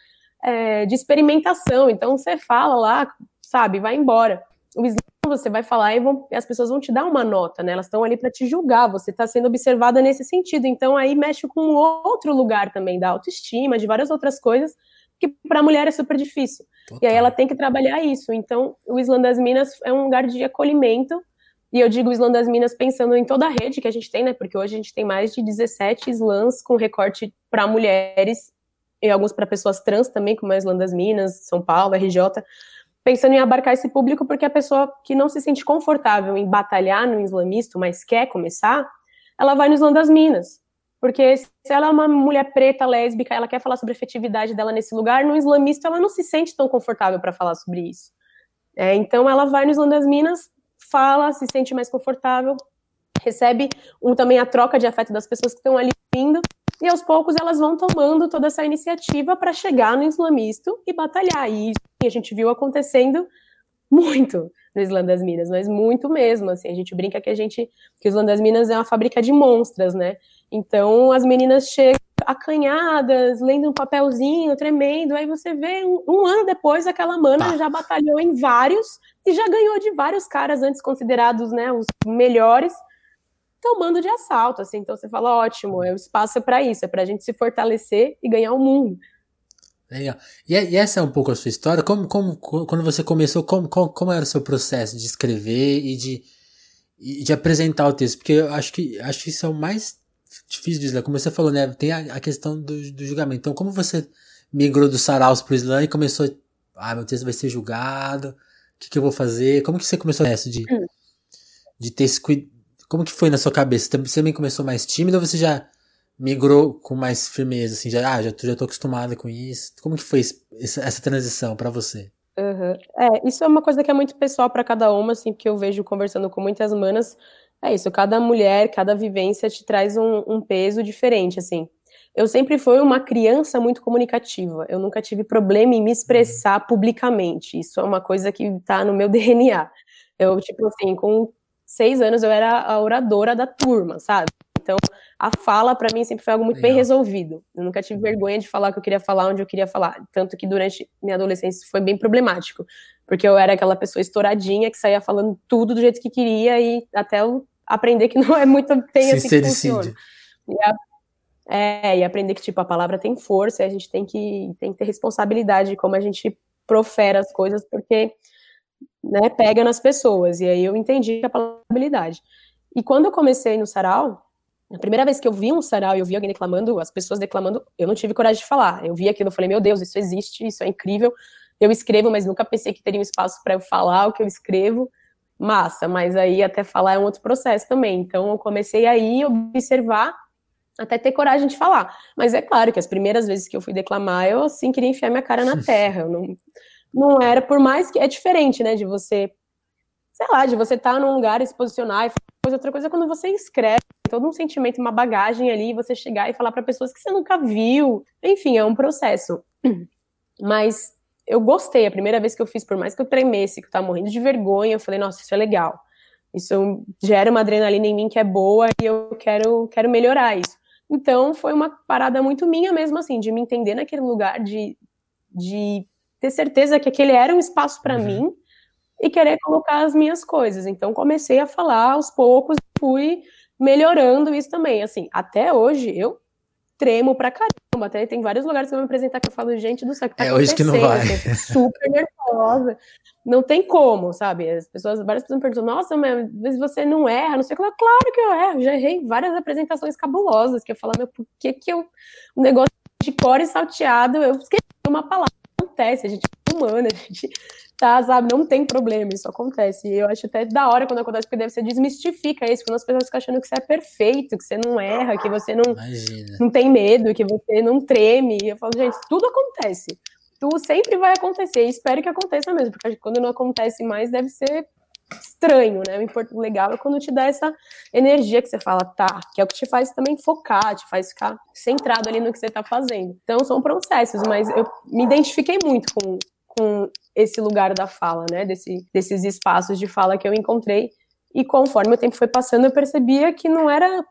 é, de experimentação, então você fala lá, sabe, vai embora. O slam você vai falar e vão, as pessoas vão te dar uma nota, né? Elas estão ali para te julgar, você está sendo observada nesse sentido. Então aí mexe com outro lugar também da autoestima, de várias outras coisas que para a mulher é super difícil. Total. E aí ela tem que trabalhar isso. Então o Islã das Minas é um lugar de acolhimento e eu digo Islã das Minas pensando em toda a rede que a gente tem, né? Porque hoje a gente tem mais de 17 slams com recorte para mulheres e alguns para pessoas trans também, como a Islã das Minas, São Paulo, RJ, pensando em abarcar esse público porque a pessoa que não se sente confortável em batalhar no islamista, mas quer começar, ela vai no Islã das Minas. Porque se ela é uma mulher preta, lésbica, ela quer falar sobre a efetividade dela nesse lugar, no islamista ela não se sente tão confortável para falar sobre isso. É, então ela vai no Islã das Minas fala, se sente mais confortável, recebe um, também a troca de afeto das pessoas que estão ali vindo, e aos poucos elas vão tomando toda essa iniciativa para chegar no islamisto e batalhar. E a gente viu acontecendo muito no Islã das Minas, mas muito mesmo, assim, a gente brinca que a gente, que o Islã das Minas é uma fábrica de monstras, né? Então as meninas chegam acanhadas, lendo um papelzinho, tremendo, aí você vê um, um ano depois aquela mana tá. já batalhou em vários e já ganhou de vários caras antes considerados, né, os melhores, tomando de assalto, assim, então você fala, ótimo, é o espaço é para isso, é para a gente se fortalecer e ganhar o mundo. Legal. E, e, essa é um pouco a sua história, como, como quando você começou, como, como, como era o seu processo de escrever e de, e de apresentar o texto, porque eu acho que, acho que isso é o mais difícil de slam, como você falou, né? Tem a, a questão do, do, julgamento. Então, como você migrou do saraus pro slam e começou, ah, meu texto vai ser julgado, o que, que eu vou fazer? Como que você começou nessa de, hum. de ter esse cuidado? Como que foi na sua cabeça? Você também começou mais tímida ou você já migrou com mais firmeza, assim, já, ah, já, já tô acostumada com isso? Como que foi essa, essa transição para você? Uhum. É, isso é uma coisa que é muito pessoal para cada uma, assim, que eu vejo conversando com muitas manas. É isso, cada mulher, cada vivência te traz um, um peso diferente, assim. Eu sempre fui uma criança muito comunicativa. Eu nunca tive problema em me expressar uhum. publicamente. Isso é uma coisa que tá no meu DNA. Eu, tipo assim, com seis anos eu era a oradora da turma, sabe? Então, a fala para mim sempre foi algo muito Legal. bem resolvido. Eu nunca tive vergonha de falar o que eu queria falar, onde eu queria falar. Tanto que durante minha adolescência foi bem problemático, porque eu era aquela pessoa estouradinha que saía falando tudo do jeito que queria e até eu aprender que não é muito bem assim que funciona. E a, é, e aprender que tipo a palavra tem força, e a gente tem que tem que ter responsabilidade de como a gente profere as coisas, porque né, pega nas pessoas. E aí eu entendi a palavra habilidade. E quando eu comecei no sarau, a primeira vez que eu vi um sarau e eu vi alguém declamando, as pessoas declamando, eu não tive coragem de falar. Eu vi aquilo, eu falei, meu Deus, isso existe, isso é incrível. Eu escrevo, mas nunca pensei que teria um espaço para eu falar o que eu escrevo. Massa, mas aí até falar é um outro processo também. Então eu comecei aí a observar até ter coragem de falar. Mas é claro que as primeiras vezes que eu fui declamar, eu assim queria enfiar minha cara na terra. Eu não, não era, por mais que é diferente, né, de você, sei lá, de você estar tá num lugar e se posicionar e fazer outra coisa é quando você escreve todo um sentimento, uma bagagem ali, você chegar e falar para pessoas que você nunca viu. Enfim, é um processo. Mas eu gostei. A primeira vez que eu fiz, por mais que eu tremesse, que eu tava morrendo de vergonha, eu falei, nossa, isso é legal. Isso gera uma adrenalina em mim que é boa e eu quero, quero melhorar isso. Então, foi uma parada muito minha mesmo, assim, de me entender naquele lugar, de, de ter certeza que aquele era um espaço para uhum. mim e querer colocar as minhas coisas. Então, comecei a falar aos poucos, fui melhorando isso também. Assim, até hoje eu tremo pra caramba. Até tem vários lugares que eu vou me apresentar que eu falo, gente do céu, que tá É hoje que não vai. super nervosa. Não tem como, sabe? As pessoas, várias pessoas me perguntam, nossa, mas vezes você não erra, não sei o que. Claro que eu erro. Já errei várias apresentações cabulosas, que eu falo, meu, por que que eu. Um negócio de core salteado, eu esqueci uma palavra. Acontece, a gente humana, a gente tá, sabe? Não tem problema, isso acontece. E eu acho até da hora quando acontece, porque deve ser desmistifica isso, quando as pessoas ficam achando que você é perfeito, que você não erra, que você não, não tem medo, que você não treme. E eu falo, gente, tudo acontece. Tudo sempre vai acontecer. E espero que aconteça mesmo, porque quando não acontece mais, deve ser estranho, né? O legal é quando te dá essa energia que você fala, tá, que é o que te faz também focar, te faz ficar centrado ali no que você tá fazendo. Então são processos, mas eu me identifiquei muito com, com esse lugar da fala, né? Desse, desses espaços de fala que eu encontrei. E conforme o tempo foi passando, eu percebia que não era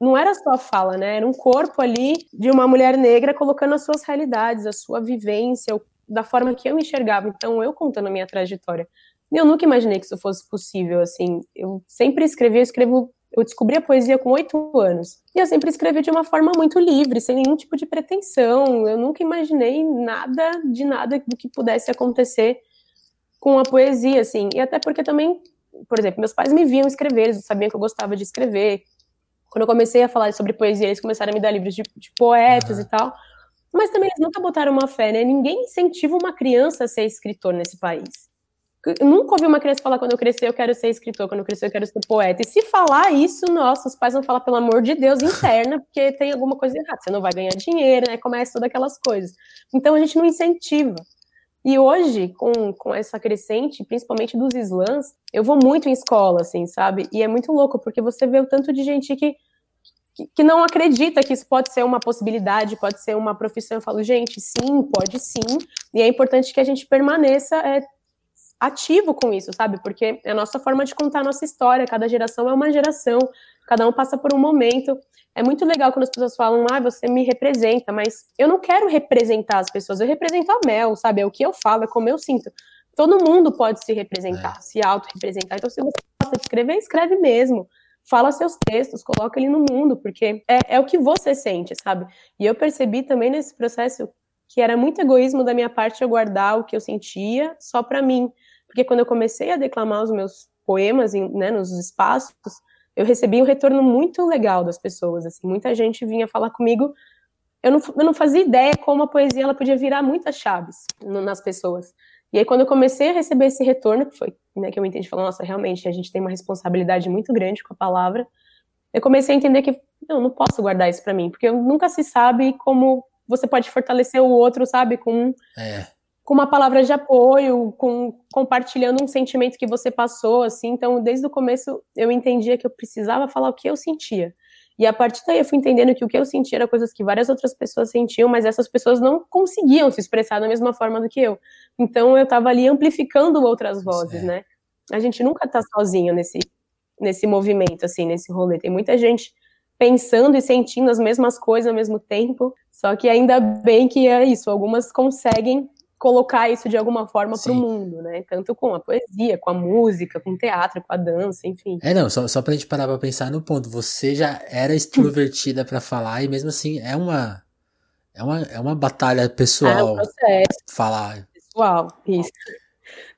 não era só a fala, né? Era um corpo ali de uma mulher negra colocando as suas realidades, a sua vivência, da forma que eu me enxergava. Então, eu contando a minha trajetória. Eu nunca imaginei que isso fosse possível, assim. Eu sempre escrevi, eu escrevo eu descobri a poesia com oito anos. E eu sempre escrevi de uma forma muito livre, sem nenhum tipo de pretensão. Eu nunca imaginei nada de nada do que pudesse acontecer com a poesia, assim. E até porque também, por exemplo, meus pais me viam escrever, eles sabiam que eu gostava de escrever. Quando eu comecei a falar sobre poesia, eles começaram a me dar livros de, de poetas uhum. e tal. Mas também eles nunca botaram uma fé, né? Ninguém incentiva uma criança a ser escritor nesse país. Nunca ouvi uma criança falar quando eu crescer eu quero ser escritor, quando eu crescer eu quero ser poeta. E se falar isso, nossa, os pais vão falar, pelo amor de Deus, interna, porque tem alguma coisa errada. Você não vai ganhar dinheiro, né? Começa todas aquelas coisas. Então a gente não incentiva. E hoje, com, com essa crescente, principalmente dos slams, eu vou muito em escola, assim, sabe? E é muito louco, porque você vê o tanto de gente que, que, que não acredita que isso pode ser uma possibilidade, pode ser uma profissão. Eu falo, gente, sim, pode sim. E é importante que a gente permaneça é, ativo com isso, sabe? Porque é a nossa forma de contar a nossa história, cada geração é uma geração, cada um passa por um momento. É muito legal quando as pessoas falam, ah, você me representa, mas eu não quero representar as pessoas, eu represento a Mel, sabe? É o que eu falo, é como eu sinto. Todo mundo pode se representar, é. se auto-representar. Então, se você gosta de escrever, escreve mesmo. Fala seus textos, coloca ele no mundo, porque é, é o que você sente, sabe? E eu percebi também nesse processo que era muito egoísmo da minha parte eu guardar o que eu sentia só para mim. Porque quando eu comecei a declamar os meus poemas né, nos espaços, eu recebi um retorno muito legal das pessoas, assim, muita gente vinha falar comigo, eu não, eu não fazia ideia como a poesia ela podia virar muitas chaves no, nas pessoas. E aí, quando eu comecei a receber esse retorno, que foi né, que eu entendi, falando, nossa, realmente, a gente tem uma responsabilidade muito grande com a palavra, eu comecei a entender que eu não posso guardar isso para mim, porque nunca se sabe como você pode fortalecer o outro, sabe, com, é. Com uma palavra de apoio, com compartilhando um sentimento que você passou, assim. Então, desde o começo, eu entendia que eu precisava falar o que eu sentia. E a partir daí eu fui entendendo que o que eu sentia era coisas que várias outras pessoas sentiam, mas essas pessoas não conseguiam se expressar da mesma forma do que eu. Então eu estava ali amplificando outras vozes, né? A gente nunca está sozinho nesse, nesse movimento, assim, nesse rolê. Tem muita gente pensando e sentindo as mesmas coisas ao mesmo tempo. Só que ainda bem que é isso, algumas conseguem colocar isso de alguma forma para o mundo, né? Tanto com a poesia, com a música, com o teatro, com a dança, enfim. É, não, só, só pra gente parar pra pensar no ponto. Você já era extrovertida para falar e mesmo assim é uma. É uma, é uma batalha pessoal. É um processo. Falar. Pessoal, isso.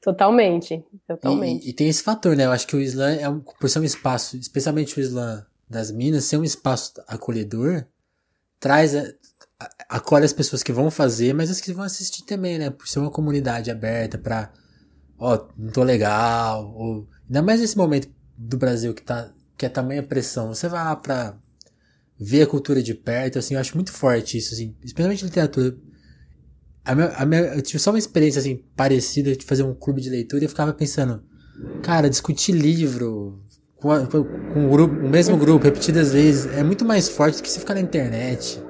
Totalmente, totalmente. E, e, tem esse fator, né? Eu acho que o Islã é um, por ser um espaço, especialmente o Islã das Minas, ser um espaço acolhedor, traz acolhe as pessoas que vão fazer, mas as que vão assistir também, né? Por ser uma comunidade aberta pra, ó, oh, não tô legal, ou ainda mais nesse momento do Brasil que tá que é tamanha pressão. Você vai lá pra ver a cultura de perto, assim, eu acho muito forte isso, assim, especialmente literatura. A minha, a minha, eu tive só uma experiência, assim, parecida de fazer um clube de leitura e eu ficava pensando, cara, discutir livro com, a, com o, grupo, o mesmo grupo repetidas vezes é muito mais forte do que se ficar na internet.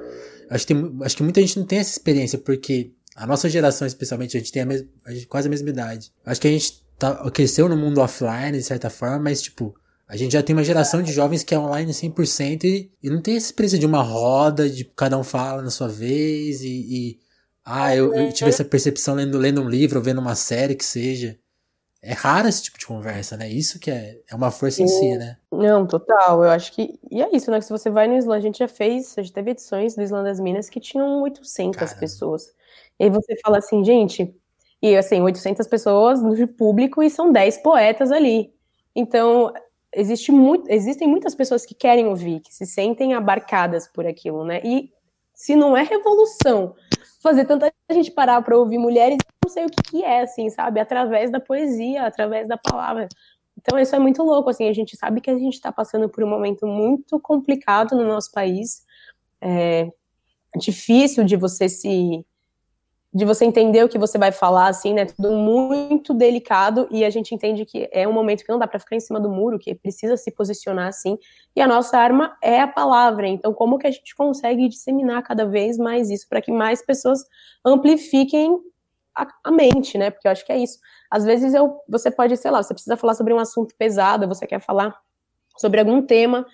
Acho que, tem, acho que muita gente não tem essa experiência, porque a nossa geração, especialmente, a gente tem a, mes, a gente, quase a mesma idade. Acho que a gente tá, cresceu no mundo offline, de certa forma, mas, tipo, a gente já tem uma geração de jovens que é online 100% e, e não tem essa experiência de uma roda, de cada um fala na sua vez e, e ah, eu, eu, tive essa percepção lendo, lendo um livro ou vendo uma série que seja. É raro esse tipo de conversa, né? Isso que é, é uma força em si, né? Não, total. Eu acho que. E é isso, né? Que se você vai no Islã, a gente já fez, a gente teve edições do Islã das Minas que tinham 800 Caramba. pessoas. E aí você fala assim, gente. E assim, 800 pessoas no público e são 10 poetas ali. Então, existe muito, existem muitas pessoas que querem ouvir, que se sentem abarcadas por aquilo, né? E se não é revolução fazer tanta gente parar para ouvir mulheres, não sei o que, que é, assim, sabe? Através da poesia, através da palavra. Então, isso é muito louco, assim, a gente sabe que a gente está passando por um momento muito complicado no nosso país, é difícil de você se de você entender o que você vai falar, assim, né? Tudo muito delicado e a gente entende que é um momento que não dá para ficar em cima do muro, que precisa se posicionar assim. E a nossa arma é a palavra. Então, como que a gente consegue disseminar cada vez mais isso para que mais pessoas amplifiquem a, a, mente, né? Porque eu acho que é isso. Às vezes eu, você pode, sei lá, você precisa falar sobre um assunto pesado, você quer falar sobre algum tema,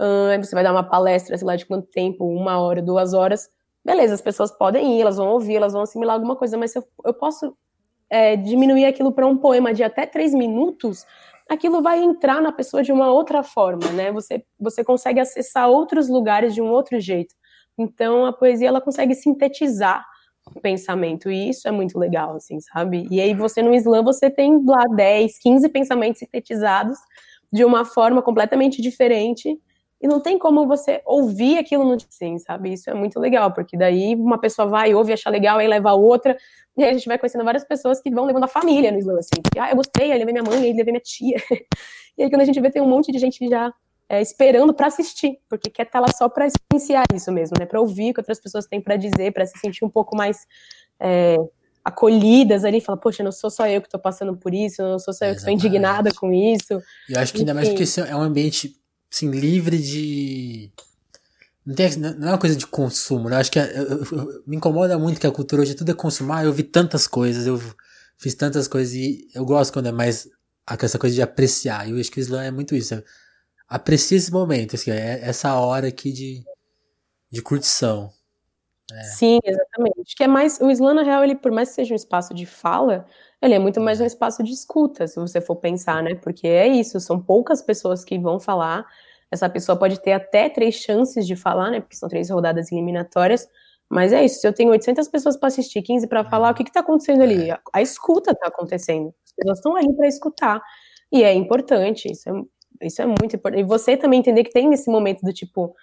uh, você vai dar uma palestra, sei lá, de quanto tempo, uma hora, duas horas beleza, as pessoas podem ir, elas vão ouvir, elas vão assimilar alguma coisa, mas se eu, eu posso é, diminuir aquilo para um poema de até três minutos, aquilo vai entrar na pessoa de uma outra forma, né? Você, você consegue acessar outros lugares de um outro jeito. Então, a poesia, ela consegue sintetizar pensamento, e isso é muito legal, assim, sabe? E aí, você no slam, você tem lá 10, 15 pensamentos sintetizados de uma forma completamente diferente, e não tem como você ouvir aquilo no sim, sabe? Isso é muito legal, porque daí uma pessoa vai, ouve, acha legal, aí leva a outra, e aí a gente vai conhecendo várias pessoas que vão levando a família no slam, assim, porque, ah, eu gostei, aí levei minha mãe, aí levei minha tia, e aí quando a gente vê, tem um monte de gente já é, esperando para assistir, porque quer estar tá lá só para experienciar isso mesmo, né, para ouvir o que outras pessoas têm para dizer, para se sentir um pouco mais é, acolhidas ali, fala, poxa, não sou só eu que estou passando por isso, não sou só eu que estou indignada com isso. Eu acho que ainda mais porque esse é um ambiente assim, livre de. Não, tem, não é uma coisa de consumo, né? Acho que é, eu, eu, eu, me incomoda muito que a cultura hoje tudo é consumar. Eu vi tantas coisas, eu fiz tantas coisas e eu gosto quando é mais essa coisa de apreciar. E eu acho que o Islã é muito isso. É, aprecia esse momento, assim, é essa hora aqui de, de curtição. É. Sim, exatamente. Que é mais o Islã na real, ele por mais que seja um espaço de fala, ele é muito mais um espaço de escuta, se você for pensar, né? Porque é isso, são poucas pessoas que vão falar. Essa pessoa pode ter até três chances de falar, né? Porque são três rodadas eliminatórias. Mas é isso, se eu tenho 800 pessoas para assistir, 15 para falar, o que está acontecendo ali? A, a escuta está acontecendo. As pessoas estão ali para escutar. E é importante, isso é Isso é muito importante. E você também entender que tem nesse momento do tipo,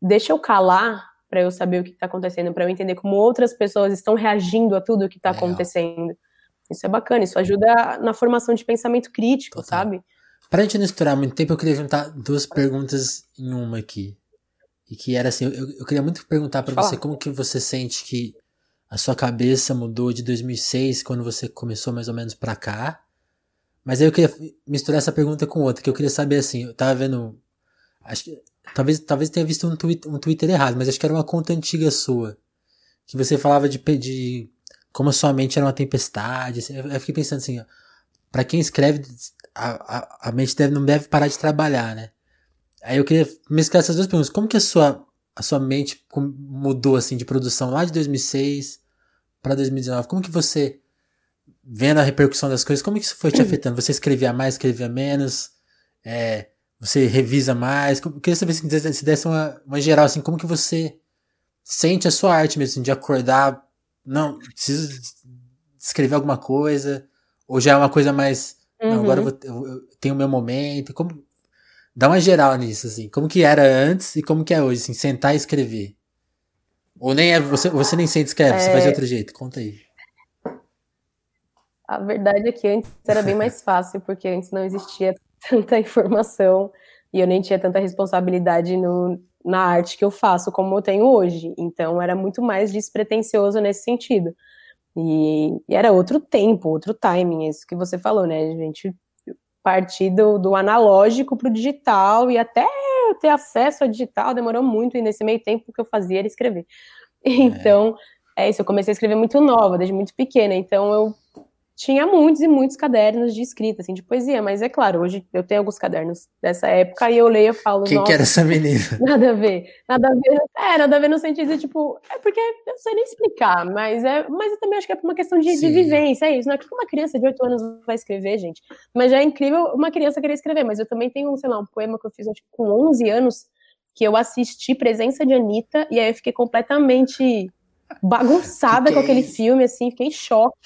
deixa eu calar para eu saber o que está acontecendo, para eu entender como outras pessoas estão reagindo a tudo o que está acontecendo. Isso é bacana, isso ajuda na formação de pensamento crítico, Total. sabe? Pra gente não estourar muito tempo, eu queria juntar duas perguntas em uma aqui. E que era assim, eu, eu queria muito perguntar para você como que você sente que a sua cabeça mudou de 2006, quando você começou mais ou menos pra cá. Mas aí eu queria misturar essa pergunta com outra, que eu queria saber assim, eu tava vendo. Acho que. Talvez, talvez tenha visto um, tweet, um Twitter errado, mas acho que era uma conta antiga sua. Que você falava de, de como a sua mente era uma tempestade. Assim, eu, eu fiquei pensando assim, ó, pra quem escreve, a, a, a mente deve, não deve parar de trabalhar, né? Aí eu queria mesclar essas duas perguntas. Como que a sua, a sua mente mudou, assim, de produção lá de 2006 para 2019? Como que você, vendo a repercussão das coisas, como que isso foi te afetando? Você escrevia mais, escrevia menos? É, você revisa mais? Eu queria saber se, se desse uma, uma geral, assim, como que você sente a sua arte mesmo, assim, de acordar, não, preciso escrever alguma coisa, ou já é uma coisa mais, uhum. não, agora eu, vou, eu, eu tenho o meu momento, como, Dá uma geral nisso, assim. Como que era antes e como que é hoje, assim, sentar e escrever. Ou nem é, você, você nem sente escreve, é... você faz de é. outro jeito. Conta aí. A verdade é que antes era bem mais fácil, porque antes não existia tanta informação e eu nem tinha tanta responsabilidade no, na arte que eu faço como eu tenho hoje. Então era muito mais despretensioso nesse sentido. E, e era outro tempo, outro timing, isso que você falou, né? A gente partir do, do analógico para o digital e até ter acesso ao digital demorou muito e nesse meio tempo que eu fazia era escrever. É. Então, é isso, eu comecei a escrever muito nova, desde muito pequena, então eu tinha muitos e muitos cadernos de escrita, assim, de poesia, mas é claro, hoje eu tenho alguns cadernos dessa época e eu leio e falo, Quem que era essa menina? Nada a ver, nada a ver, é, nada a ver no sentido tipo, é porque eu não sei nem explicar, mas é, mas eu também acho que é por uma questão de, de vivência, é isso, não é que uma criança de 8 anos vai escrever, gente, mas já é incrível uma criança querer escrever, mas eu também tenho, sei lá, um poema que eu fiz acho, com 11 anos, que eu assisti Presença de Anitta, e aí eu fiquei completamente bagunçada que com aquele filme, assim, fiquei em choque.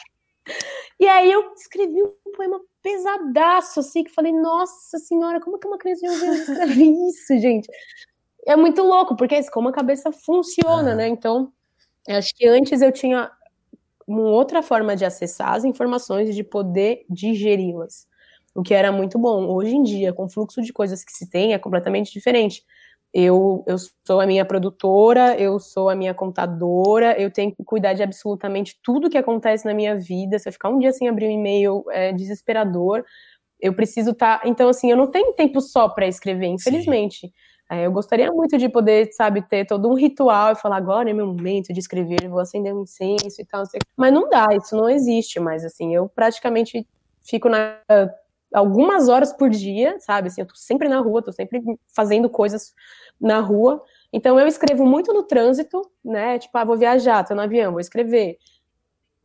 E aí eu escrevi um poema pesadaço, assim, que falei, nossa senhora, como que uma criança de 11 anos escreve isso, gente? É muito louco, porque é como a cabeça funciona, é. né? Então, acho que antes eu tinha uma outra forma de acessar as informações e de poder digeri-las, o que era muito bom. Hoje em dia, com o fluxo de coisas que se tem, é completamente diferente eu, eu sou a minha produtora, eu sou a minha contadora, eu tenho que cuidar de absolutamente tudo que acontece na minha vida. Se eu ficar um dia sem abrir um e-mail, é desesperador. Eu preciso estar. Tá... Então, assim, eu não tenho tempo só para escrever, infelizmente. É, eu gostaria muito de poder, sabe, ter todo um ritual e falar agora é meu momento de escrever, vou acender um incenso e tal. Mas não dá, isso não existe mais. Assim, eu praticamente fico na algumas horas por dia, sabe? Assim, eu tô sempre na rua, tô sempre fazendo coisas na rua. Então eu escrevo muito no trânsito, né? Tipo, ah, vou viajar, tô no avião, vou escrever.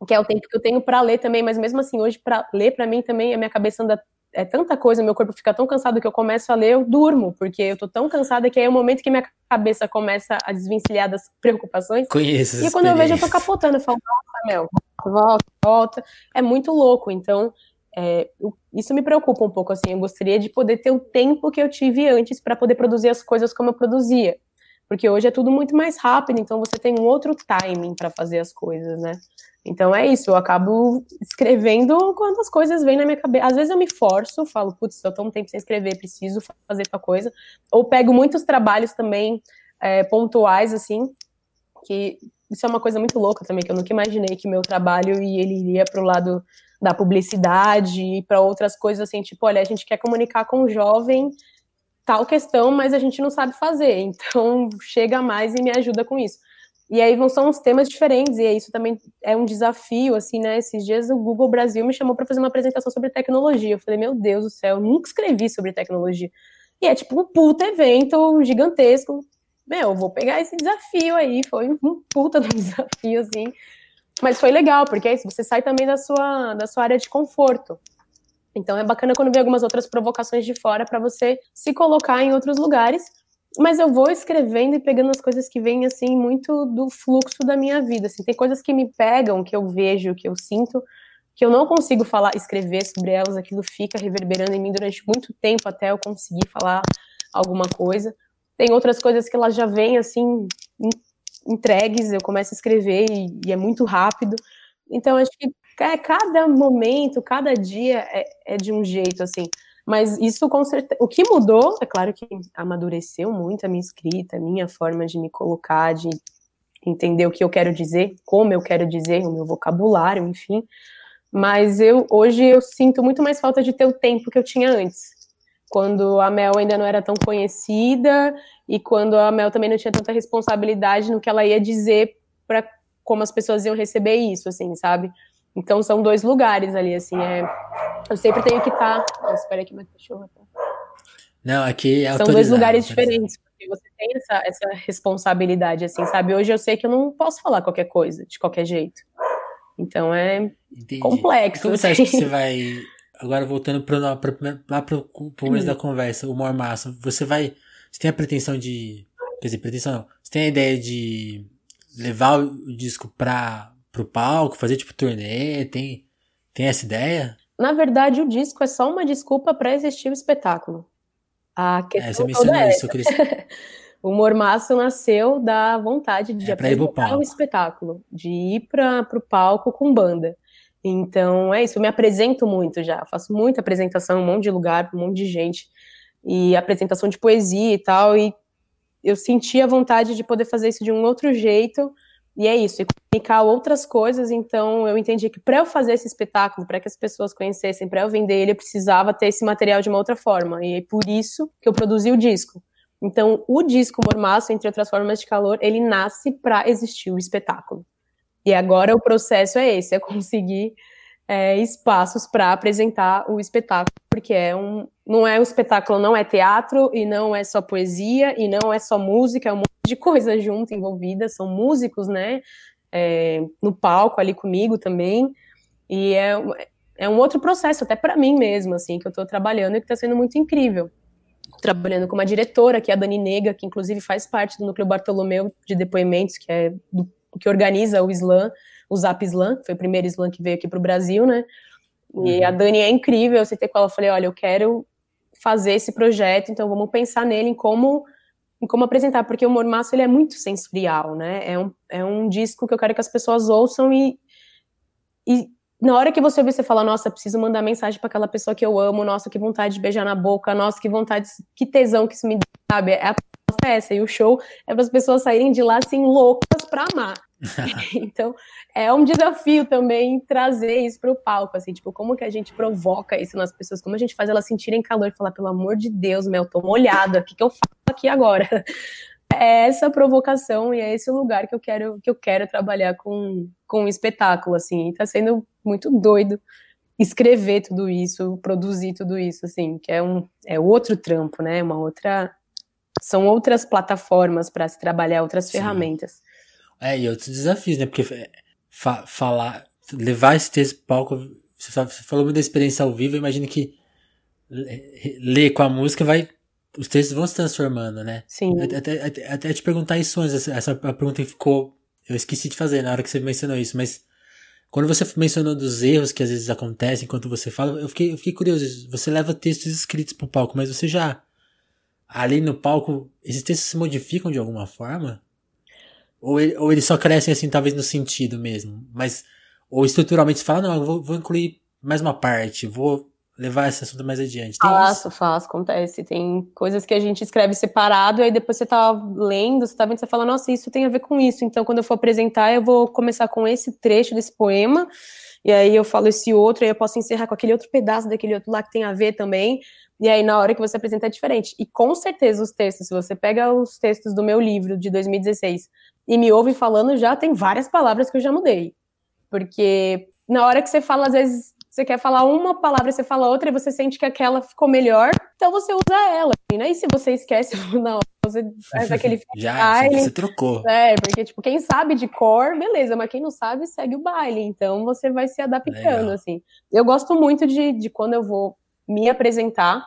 Que é o tempo que eu tenho para ler também, mas mesmo assim, hoje para ler para mim também a minha cabeça anda é tanta coisa, meu corpo fica tão cansado que eu começo a ler, eu durmo, porque eu tô tão cansada que aí é o momento que minha cabeça começa a desvencilhar das preocupações. Conheço. E quando eu vejo, eu tô capotando, eu falo, nossa, Mel, volta, volta. É muito louco. Então, é, isso me preocupa um pouco, assim, eu gostaria de poder ter o tempo que eu tive antes para poder produzir as coisas como eu produzia, porque hoje é tudo muito mais rápido, então você tem um outro timing para fazer as coisas, né? Então é isso, eu acabo escrevendo quando as coisas vêm na minha cabeça. Às vezes eu me forço, falo, putz, eu tô um tempo sem escrever, preciso fazer tal coisa. Ou pego muitos trabalhos também é, pontuais, assim, que isso é uma coisa muito louca também, que eu nunca imaginei que meu trabalho e ele iria pro lado da publicidade e para outras coisas assim, tipo, olha, a gente quer comunicar com o jovem tal questão, mas a gente não sabe fazer. Então, chega mais e me ajuda com isso. E aí vão são uns temas diferentes, e isso também é um desafio, assim, né? Esses dias o Google Brasil me chamou para fazer uma apresentação sobre tecnologia. Eu falei, meu Deus do céu, nunca escrevi sobre tecnologia. E é tipo um puta evento gigantesco. Meu, eu vou pegar esse desafio aí. Foi um puta desafio, assim. Mas foi legal, porque é isso, você sai também da sua, da sua área de conforto. Então é bacana quando vê algumas outras provocações de fora para você se colocar em outros lugares. Mas eu vou escrevendo e pegando as coisas que vêm assim muito do fluxo da minha vida. Assim, tem coisas que me pegam, que eu vejo, que eu sinto, que eu não consigo falar, escrever sobre elas, aquilo fica reverberando em mim durante muito tempo até eu conseguir falar alguma coisa. Tem outras coisas que elas já vêm assim entregues, eu começo a escrever e, e é muito rápido. Então acho que é, cada momento, cada dia é, é de um jeito assim. Mas isso com certeza. O que mudou, é claro que amadureceu muito a minha escrita, a minha forma de me colocar, de entender o que eu quero dizer, como eu quero dizer, o meu vocabulário, enfim. Mas eu hoje eu sinto muito mais falta de ter o tempo que eu tinha antes. Quando a Mel ainda não era tão conhecida e quando a Mel também não tinha tanta responsabilidade no que ela ia dizer para como as pessoas iam receber isso, assim, sabe? Então são dois lugares ali, assim, é... eu sempre tenho que estar. Tá... Nossa, espera aqui, meu cachorro. Tá... Não, aqui é São dois lugares diferentes, porque você tem essa, essa responsabilidade, assim, sabe? Hoje eu sei que eu não posso falar qualquer coisa, de qualquer jeito. Então é Entendi. complexo. E como você acha que você vai. Agora voltando pro, lá pro começo da conversa, o mormaço, você vai. Você tem a pretensão de. Quer dizer, pretensão não. Você tem a ideia de levar o disco pra, pro palco, fazer tipo turnê? Tem, tem essa ideia? Na verdade, o disco é só uma desculpa para existir o espetáculo. A questão é, você mencionou é isso, Cris. o Mormaço nasceu da vontade de é apresentar um espetáculo, de ir para o palco com banda. Então, é isso, eu me apresento muito já, faço muita apresentação um monte de lugar, um monte de gente, e apresentação de poesia e tal, e eu senti a vontade de poder fazer isso de um outro jeito, e é isso, e comunicar outras coisas. Então, eu entendi que para eu fazer esse espetáculo, para que as pessoas conhecessem, para eu vender ele, eu precisava ter esse material de uma outra forma. E é por isso que eu produzi o disco. Então, o disco Mormaço, entre outras formas de calor, ele nasce para existir o espetáculo. E agora o processo é esse, é conseguir é, espaços para apresentar o espetáculo, porque é um, não é um espetáculo, não é teatro e não é só poesia e não é só música, é um monte de coisa junto envolvida, são músicos, né, é, no palco ali comigo também, e é, é um outro processo, até para mim mesmo, assim, que eu estou trabalhando e que está sendo muito incrível. Trabalhando com uma diretora, que é a Dani Nega, que inclusive faz parte do Núcleo Bartolomeu de Depoimentos, que é do, que organiza o Slam, o Zap Slam, que foi o primeiro Slam que veio aqui para o Brasil, né? E uhum. a Dani é incrível, eu sentei com ela e falei, olha, eu quero fazer esse projeto, então vamos pensar nele em como em como apresentar, porque o Mormaço ele é muito sensorial, né? É um, é um disco que eu quero que as pessoas ouçam e, e na hora que você ouvir, você fala, nossa, preciso mandar mensagem para aquela pessoa que eu amo, nossa, que vontade de beijar na boca, nossa, que vontade, que tesão que isso me dá, sabe? É a é essa, e o show é para as pessoas saírem de lá assim loucas para amar. então, é um desafio também trazer isso para o palco, assim, tipo, como que a gente provoca isso nas pessoas, como a gente faz elas sentirem calor e falar, pelo amor de Deus, Mel, tô molhada, o que, que eu faço aqui agora? É essa provocação e é esse lugar que eu quero que eu quero trabalhar com, com um espetáculo, assim, tá sendo muito doido escrever tudo isso, produzir tudo isso, assim, que é um é outro trampo, né? Uma outra são outras plataformas para se trabalhar, outras Sim. ferramentas. É, e outros desafios, né? Porque é, fa falar, levar esse texto para palco, você falou muito da experiência ao vivo, eu imagino que ler com a música vai. Os textos vão se transformando, né? Sim. Até, até, até te perguntar isso antes, essa, essa pergunta que ficou. Eu esqueci de fazer na hora que você mencionou isso, mas quando você mencionou dos erros que às vezes acontecem enquanto você fala, eu fiquei, eu fiquei curioso. Você leva textos escritos pro palco, mas você já. Ali no palco, textos se modificam de alguma forma? Ou, ele, ou eles só crescem assim, talvez no sentido mesmo. Mas, ou estruturalmente você fala, não, eu vou, vou incluir mais uma parte, vou levar esse assunto mais adiante. Tem faço, isso? faço, acontece. Tem coisas que a gente escreve separado, e aí depois você tá lendo, você tá vendo, você fala, nossa, isso tem a ver com isso. Então, quando eu for apresentar, eu vou começar com esse trecho desse poema, e aí eu falo esse outro, aí eu posso encerrar com aquele outro pedaço daquele outro lá que tem a ver também. E aí, na hora que você apresenta, é diferente. E com certeza, os textos, se você pega os textos do meu livro de 2016 e me ouve falando, já tem várias palavras que eu já mudei. Porque na hora que você fala, às vezes você quer falar uma palavra, você fala outra e você sente que aquela ficou melhor, então você usa ela. Né? E se você esquece, na hora você faz aquele Já, baile, você trocou. É, porque, tipo, quem sabe de cor, beleza, mas quem não sabe, segue o baile. Então você vai se adaptando, Legal. assim. Eu gosto muito de, de quando eu vou me apresentar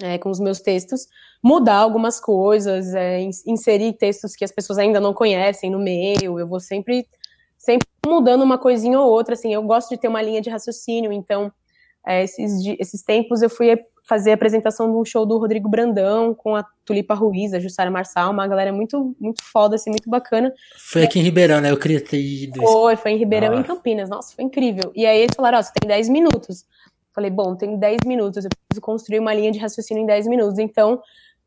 é, com os meus textos, mudar algumas coisas, é, inserir textos que as pessoas ainda não conhecem no meio. Eu vou sempre sempre mudando uma coisinha ou outra, assim, eu gosto de ter uma linha de raciocínio, então, é, esses, esses tempos eu fui fazer a apresentação de um show do Rodrigo Brandão com a Tulipa Ruiz, a Jussara Marçal, uma galera muito, muito foda, assim, muito bacana. Foi aqui em Ribeirão, né? Eu queria ter ido. Foi, foi em Ribeirão e em Campinas. Nossa, foi incrível. E aí eles falaram, ó, oh, você tem 10 minutos. Falei, bom, tem 10 minutos, eu preciso construir uma linha de raciocínio em 10 minutos. Então,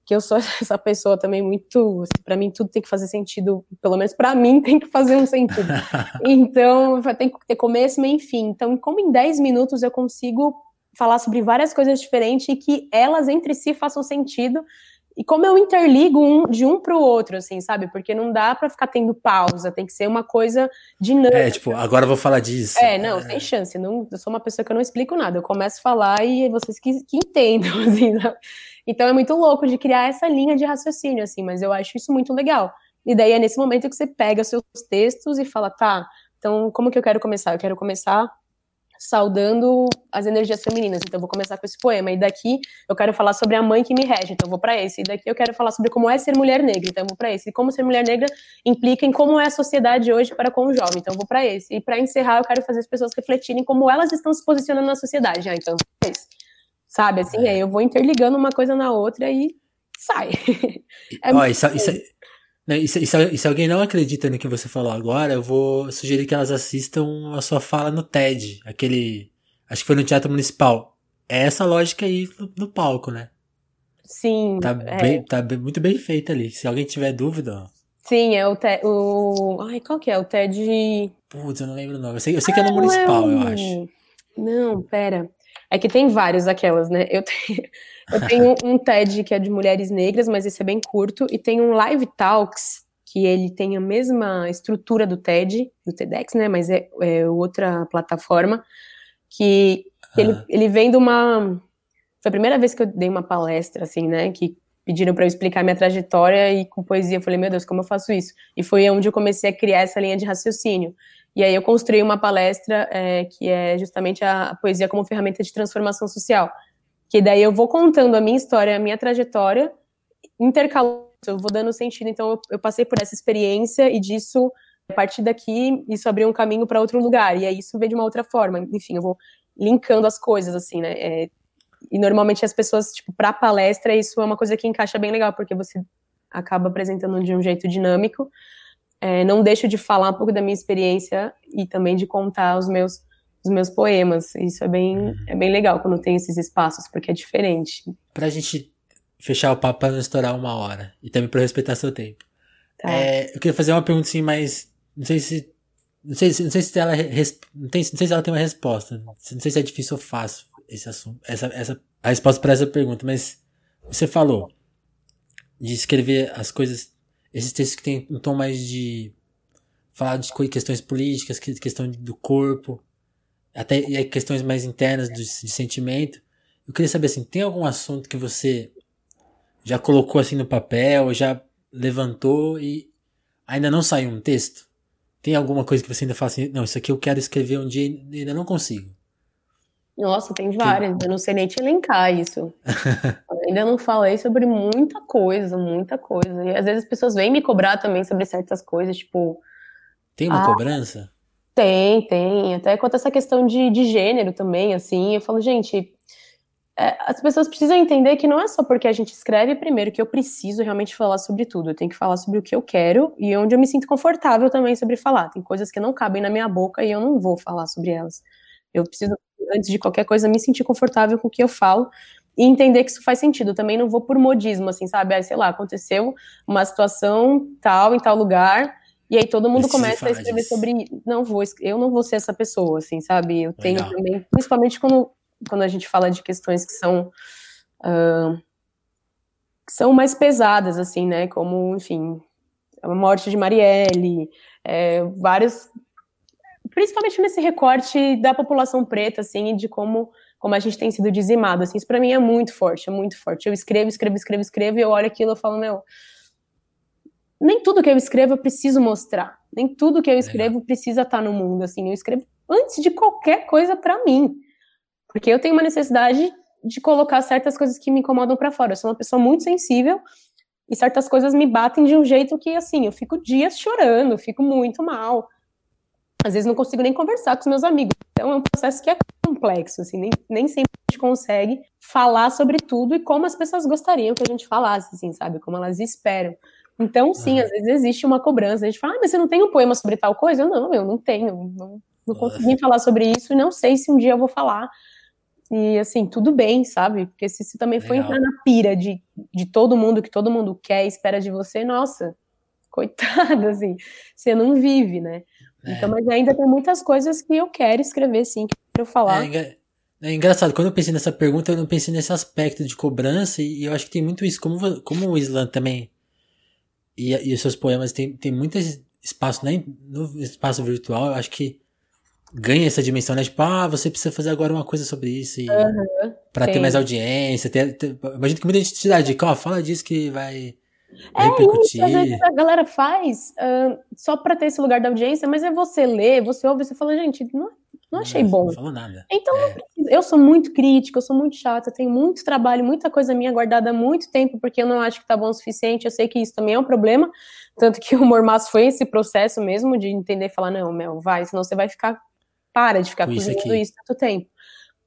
que eu sou essa pessoa também muito, assim, para mim tudo tem que fazer sentido, pelo menos para mim tem que fazer um sentido. então, tem que ter começo, meio e fim. Então, como em 10 minutos eu consigo falar sobre várias coisas diferentes e que elas entre si façam sentido. E como eu interligo um, de um para o outro, assim, sabe? Porque não dá para ficar tendo pausa, tem que ser uma coisa dinâmica. É, tipo, agora eu vou falar disso. É, não, é. sem chance. Não, eu sou uma pessoa que eu não explico nada. Eu começo a falar e vocês que, que entendam, assim, sabe? Então é muito louco de criar essa linha de raciocínio, assim, mas eu acho isso muito legal. E daí é nesse momento que você pega seus textos e fala, tá, então como que eu quero começar? Eu quero começar saudando as energias femininas. Então, eu vou começar com esse poema. E daqui eu quero falar sobre a mãe que me rege. Então, eu vou para esse. E daqui eu quero falar sobre como é ser mulher negra. Então, eu vou para esse. E como ser mulher negra implica em como é a sociedade hoje para com o jovem. Então, eu vou para esse. E para encerrar, eu quero fazer as pessoas refletirem como elas estão se posicionando na sociedade. Ah, então, é isso. Sabe, assim, é. aí eu vou interligando uma coisa na outra e sai. é Ó, isso, isso, né, e se, e, se, alguém não acredita no que você falou agora, eu vou sugerir que elas assistam a sua fala no TED, aquele. Acho que foi no Teatro Municipal. É essa lógica aí no, no palco, né? Sim. Tá, é. bem, tá muito bem feita ali. Se alguém tiver dúvida. Sim, é o TED. O... Ai, qual que é? O TED. Putz, eu não lembro o nome. Eu sei, eu sei ah, que é no ah, Municipal, é eu acho. Não, pera. É que tem vários aquelas, né? Eu tenho, eu tenho um TED que é de mulheres negras, mas esse é bem curto, e tem um Live Talks, que ele tem a mesma estrutura do TED, do TEDx, né? Mas é, é outra plataforma, que, ele, ele vem de uma. Foi a primeira vez que eu dei uma palestra, assim, né? Que pediram para eu explicar minha trajetória e com poesia eu falei, meu Deus, como eu faço isso? E foi onde eu comecei a criar essa linha de raciocínio. E aí eu construí uma palestra é, que é justamente a, a, poesia como ferramenta de transformação social. Que daí eu vou contando a minha história, a minha trajetória, intercalando, eu vou dando sentido. Então eu, eu passei por essa experiência e disso, a partir daqui, isso abriu um caminho para outro lugar. E aí isso veio de uma outra forma. Enfim, eu vou linkando as coisas, assim, né? É, e normalmente as pessoas, tipo, para palestra, isso é uma coisa que encaixa bem legal, porque você acaba apresentando de um jeito dinâmico é, não deixo de falar um pouco da minha experiência e também de contar os meus, os meus poemas. Isso é bem, uhum. é bem legal quando tem esses espaços, porque é diferente. Pra gente fechar o papo para não estourar uma hora e também para respeitar seu tempo. Tá. É, eu queria fazer uma pergunta assim, mas não sei se não sei, não sei se ela não, tem, não sei se ela tem uma resposta. Não sei se é difícil ou fácil esse assunto, essa, essa a resposta para essa pergunta, mas você falou de escrever as coisas esses textos que tem um tom mais de falar de questões políticas, questão do corpo, até questões mais internas de, de sentimento. Eu queria saber assim, tem algum assunto que você já colocou assim no papel, já levantou e ainda não saiu um texto? Tem alguma coisa que você ainda fala assim, não, isso aqui eu quero escrever um dia e ainda não consigo? Nossa, tem várias. Eu não sei nem te elencar isso. ainda não falei sobre muita coisa, muita coisa. E às vezes as pessoas vêm me cobrar também sobre certas coisas, tipo. Tem uma ah, cobrança? Tem, tem. Até quanto a essa questão de, de gênero também, assim. Eu falo, gente, é, as pessoas precisam entender que não é só porque a gente escreve primeiro que eu preciso realmente falar sobre tudo. Eu tenho que falar sobre o que eu quero e onde eu me sinto confortável também sobre falar. Tem coisas que não cabem na minha boca e eu não vou falar sobre elas. Eu preciso antes de qualquer coisa, me sentir confortável com o que eu falo e entender que isso faz sentido. Também não vou por modismo, assim, sabe? Aí, sei lá, aconteceu uma situação tal em tal lugar, e aí todo mundo começa a escrever sobre. Não vou, eu não vou ser essa pessoa, assim, sabe? Eu tenho Legal. também, principalmente quando, quando a gente fala de questões que são. Uh, que são mais pesadas, assim, né? Como, enfim, a morte de Marielle, é, vários principalmente nesse recorte da população preta, assim, de como, como a gente tem sido dizimado, assim, isso para mim é muito forte, é muito forte. Eu escrevo, escrevo, escrevo, escrevo, e eu olho aquilo e falo, meu, nem tudo que eu escrevo eu preciso mostrar, nem tudo que eu escrevo é. precisa estar tá no mundo, assim, eu escrevo antes de qualquer coisa para mim, porque eu tenho uma necessidade de colocar certas coisas que me incomodam para fora. Eu sou uma pessoa muito sensível e certas coisas me batem de um jeito que, assim, eu fico dias chorando, fico muito mal. às vezes não consigo nem conversar com os meus amigos. Então é um processo que é complexo, assim, nem, nem sempre a gente consegue falar sobre tudo e como as pessoas gostariam que a gente falasse, assim, sabe? Como elas esperam. Então, sim, às vezes existe uma cobrança. A gente fala, ah, mas você não tem um poema sobre tal coisa? Eu não, eu não tenho. Não, não consegui falar sobre isso e não sei se um dia eu vou falar. E assim, tudo bem, sabe? Porque se você também for entrar na pira de, de todo mundo, que todo mundo quer espera de você, nossa, coitada, assim, você não vive, né? É. Então, mas ainda tem muitas coisas que eu quero escrever, sim, que eu quero falar. É, é, engraçado, quando eu pensei nessa pergunta, eu não pensei nesse aspecto de cobrança, e eu acho que tem muito isso, como, como o Islam também, e, e os seus poemas tem, tem muito espaço né, no espaço virtual, eu acho que ganha essa dimensão, né? Tipo, ah, você precisa fazer agora uma coisa sobre isso e uhum, para ter mais audiência. Ter, ter, imagina que muita gente te dá dica, ó, fala disso que vai, vai é repercutir. Isso, às vezes a galera faz uh, só para ter esse lugar da audiência, mas é você ler, você ouve, você fala, gente, não, não achei bom. Não falou nada. Então é. Eu sou muito crítica, eu sou muito chata, eu tenho muito trabalho, muita coisa minha guardada há muito tempo, porque eu não acho que tá bom o suficiente. Eu sei que isso também é um problema. Tanto que o Mormaço foi esse processo mesmo de entender e falar, não, Mel, vai, senão você vai ficar para de ficar Com cozinhando isso, isso tanto tempo.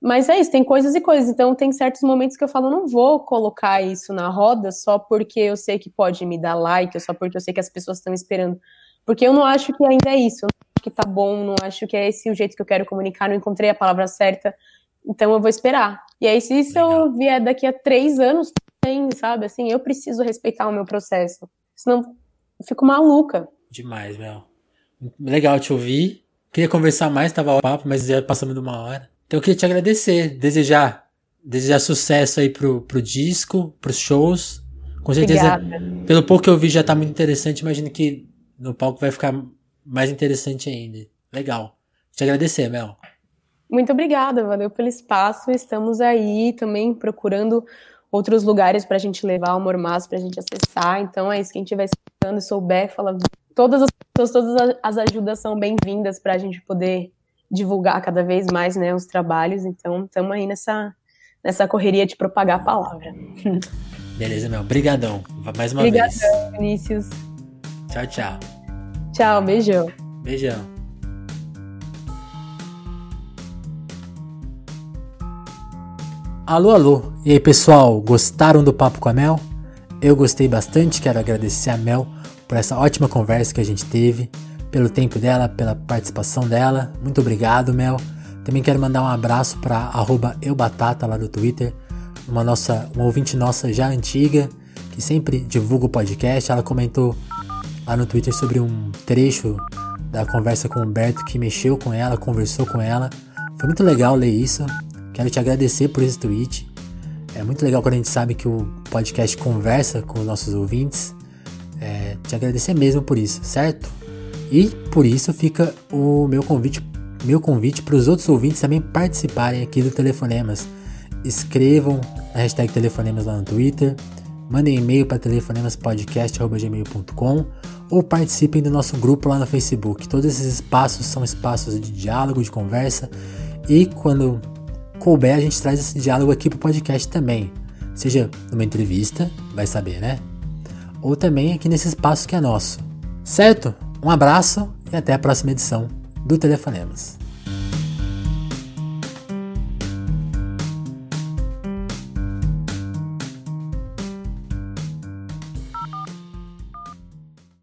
Mas é isso, tem coisas e coisas. Então, tem certos momentos que eu falo, não vou colocar isso na roda só porque eu sei que pode me dar like, só porque eu sei que as pessoas estão esperando. Porque eu não acho que ainda é isso. Eu não acho que tá bom, não acho que é esse o jeito que eu quero comunicar, não encontrei a palavra certa. Então, eu vou esperar. E aí, se isso Legal. eu vier daqui a três anos, tem, sabe? Assim, eu preciso respeitar o meu processo. Senão, eu fico maluca. Demais, Mel. Legal te ouvir. Queria conversar mais, tava o papo, mas já passamos de uma hora. Então eu queria te agradecer, desejar, desejar sucesso aí pro, pro disco, pros shows. Com certeza, Obrigada. pelo pouco que eu vi já tá muito interessante, imagino que no palco vai ficar mais interessante ainda. Legal. Te agradecer, Mel. Muito obrigada, valeu pelo espaço. Estamos aí também procurando outros lugares para a gente levar o Mormaço, para a gente acessar. Então é isso, quem estiver escutando e souber, fala todas as pessoas, todas as ajudas são bem-vindas para a gente poder divulgar cada vez mais né, os trabalhos. Então, estamos aí nessa, nessa correria de propagar a palavra. Beleza, meu. Obrigadão. Mais uma Obrigadão, vez. Obrigadão, Vinícius. Tchau, tchau. Tchau, beijão. Beijão. Alô, alô. E aí, pessoal, gostaram do papo com a Mel? Eu gostei bastante, quero agradecer a Mel por essa ótima conversa que a gente teve, pelo tempo dela, pela participação dela. Muito obrigado, Mel. Também quero mandar um abraço para eubatata lá do Twitter, uma nossa, uma ouvinte nossa já antiga, que sempre divulga o podcast. Ela comentou lá no Twitter sobre um trecho da conversa com o Humberto que mexeu com ela, conversou com ela. Foi muito legal ler isso. Quero te agradecer por esse tweet. É muito legal quando a gente sabe que o podcast conversa com os nossos ouvintes. É, te agradecer mesmo por isso, certo? E por isso fica o meu convite, meu convite para os outros ouvintes também participarem aqui do Telefonemas. Escrevam a hashtag Telefonemas lá no Twitter, mandem e-mail para telefonemaspodcast.gmail.com ou participem do nosso grupo lá no Facebook. Todos esses espaços são espaços de diálogo, de conversa e quando couber a gente traz esse diálogo aqui para o podcast também. Seja numa entrevista, vai saber, né? ou também aqui nesse espaço que é nosso. Certo? Um abraço e até a próxima edição do Telefonemas.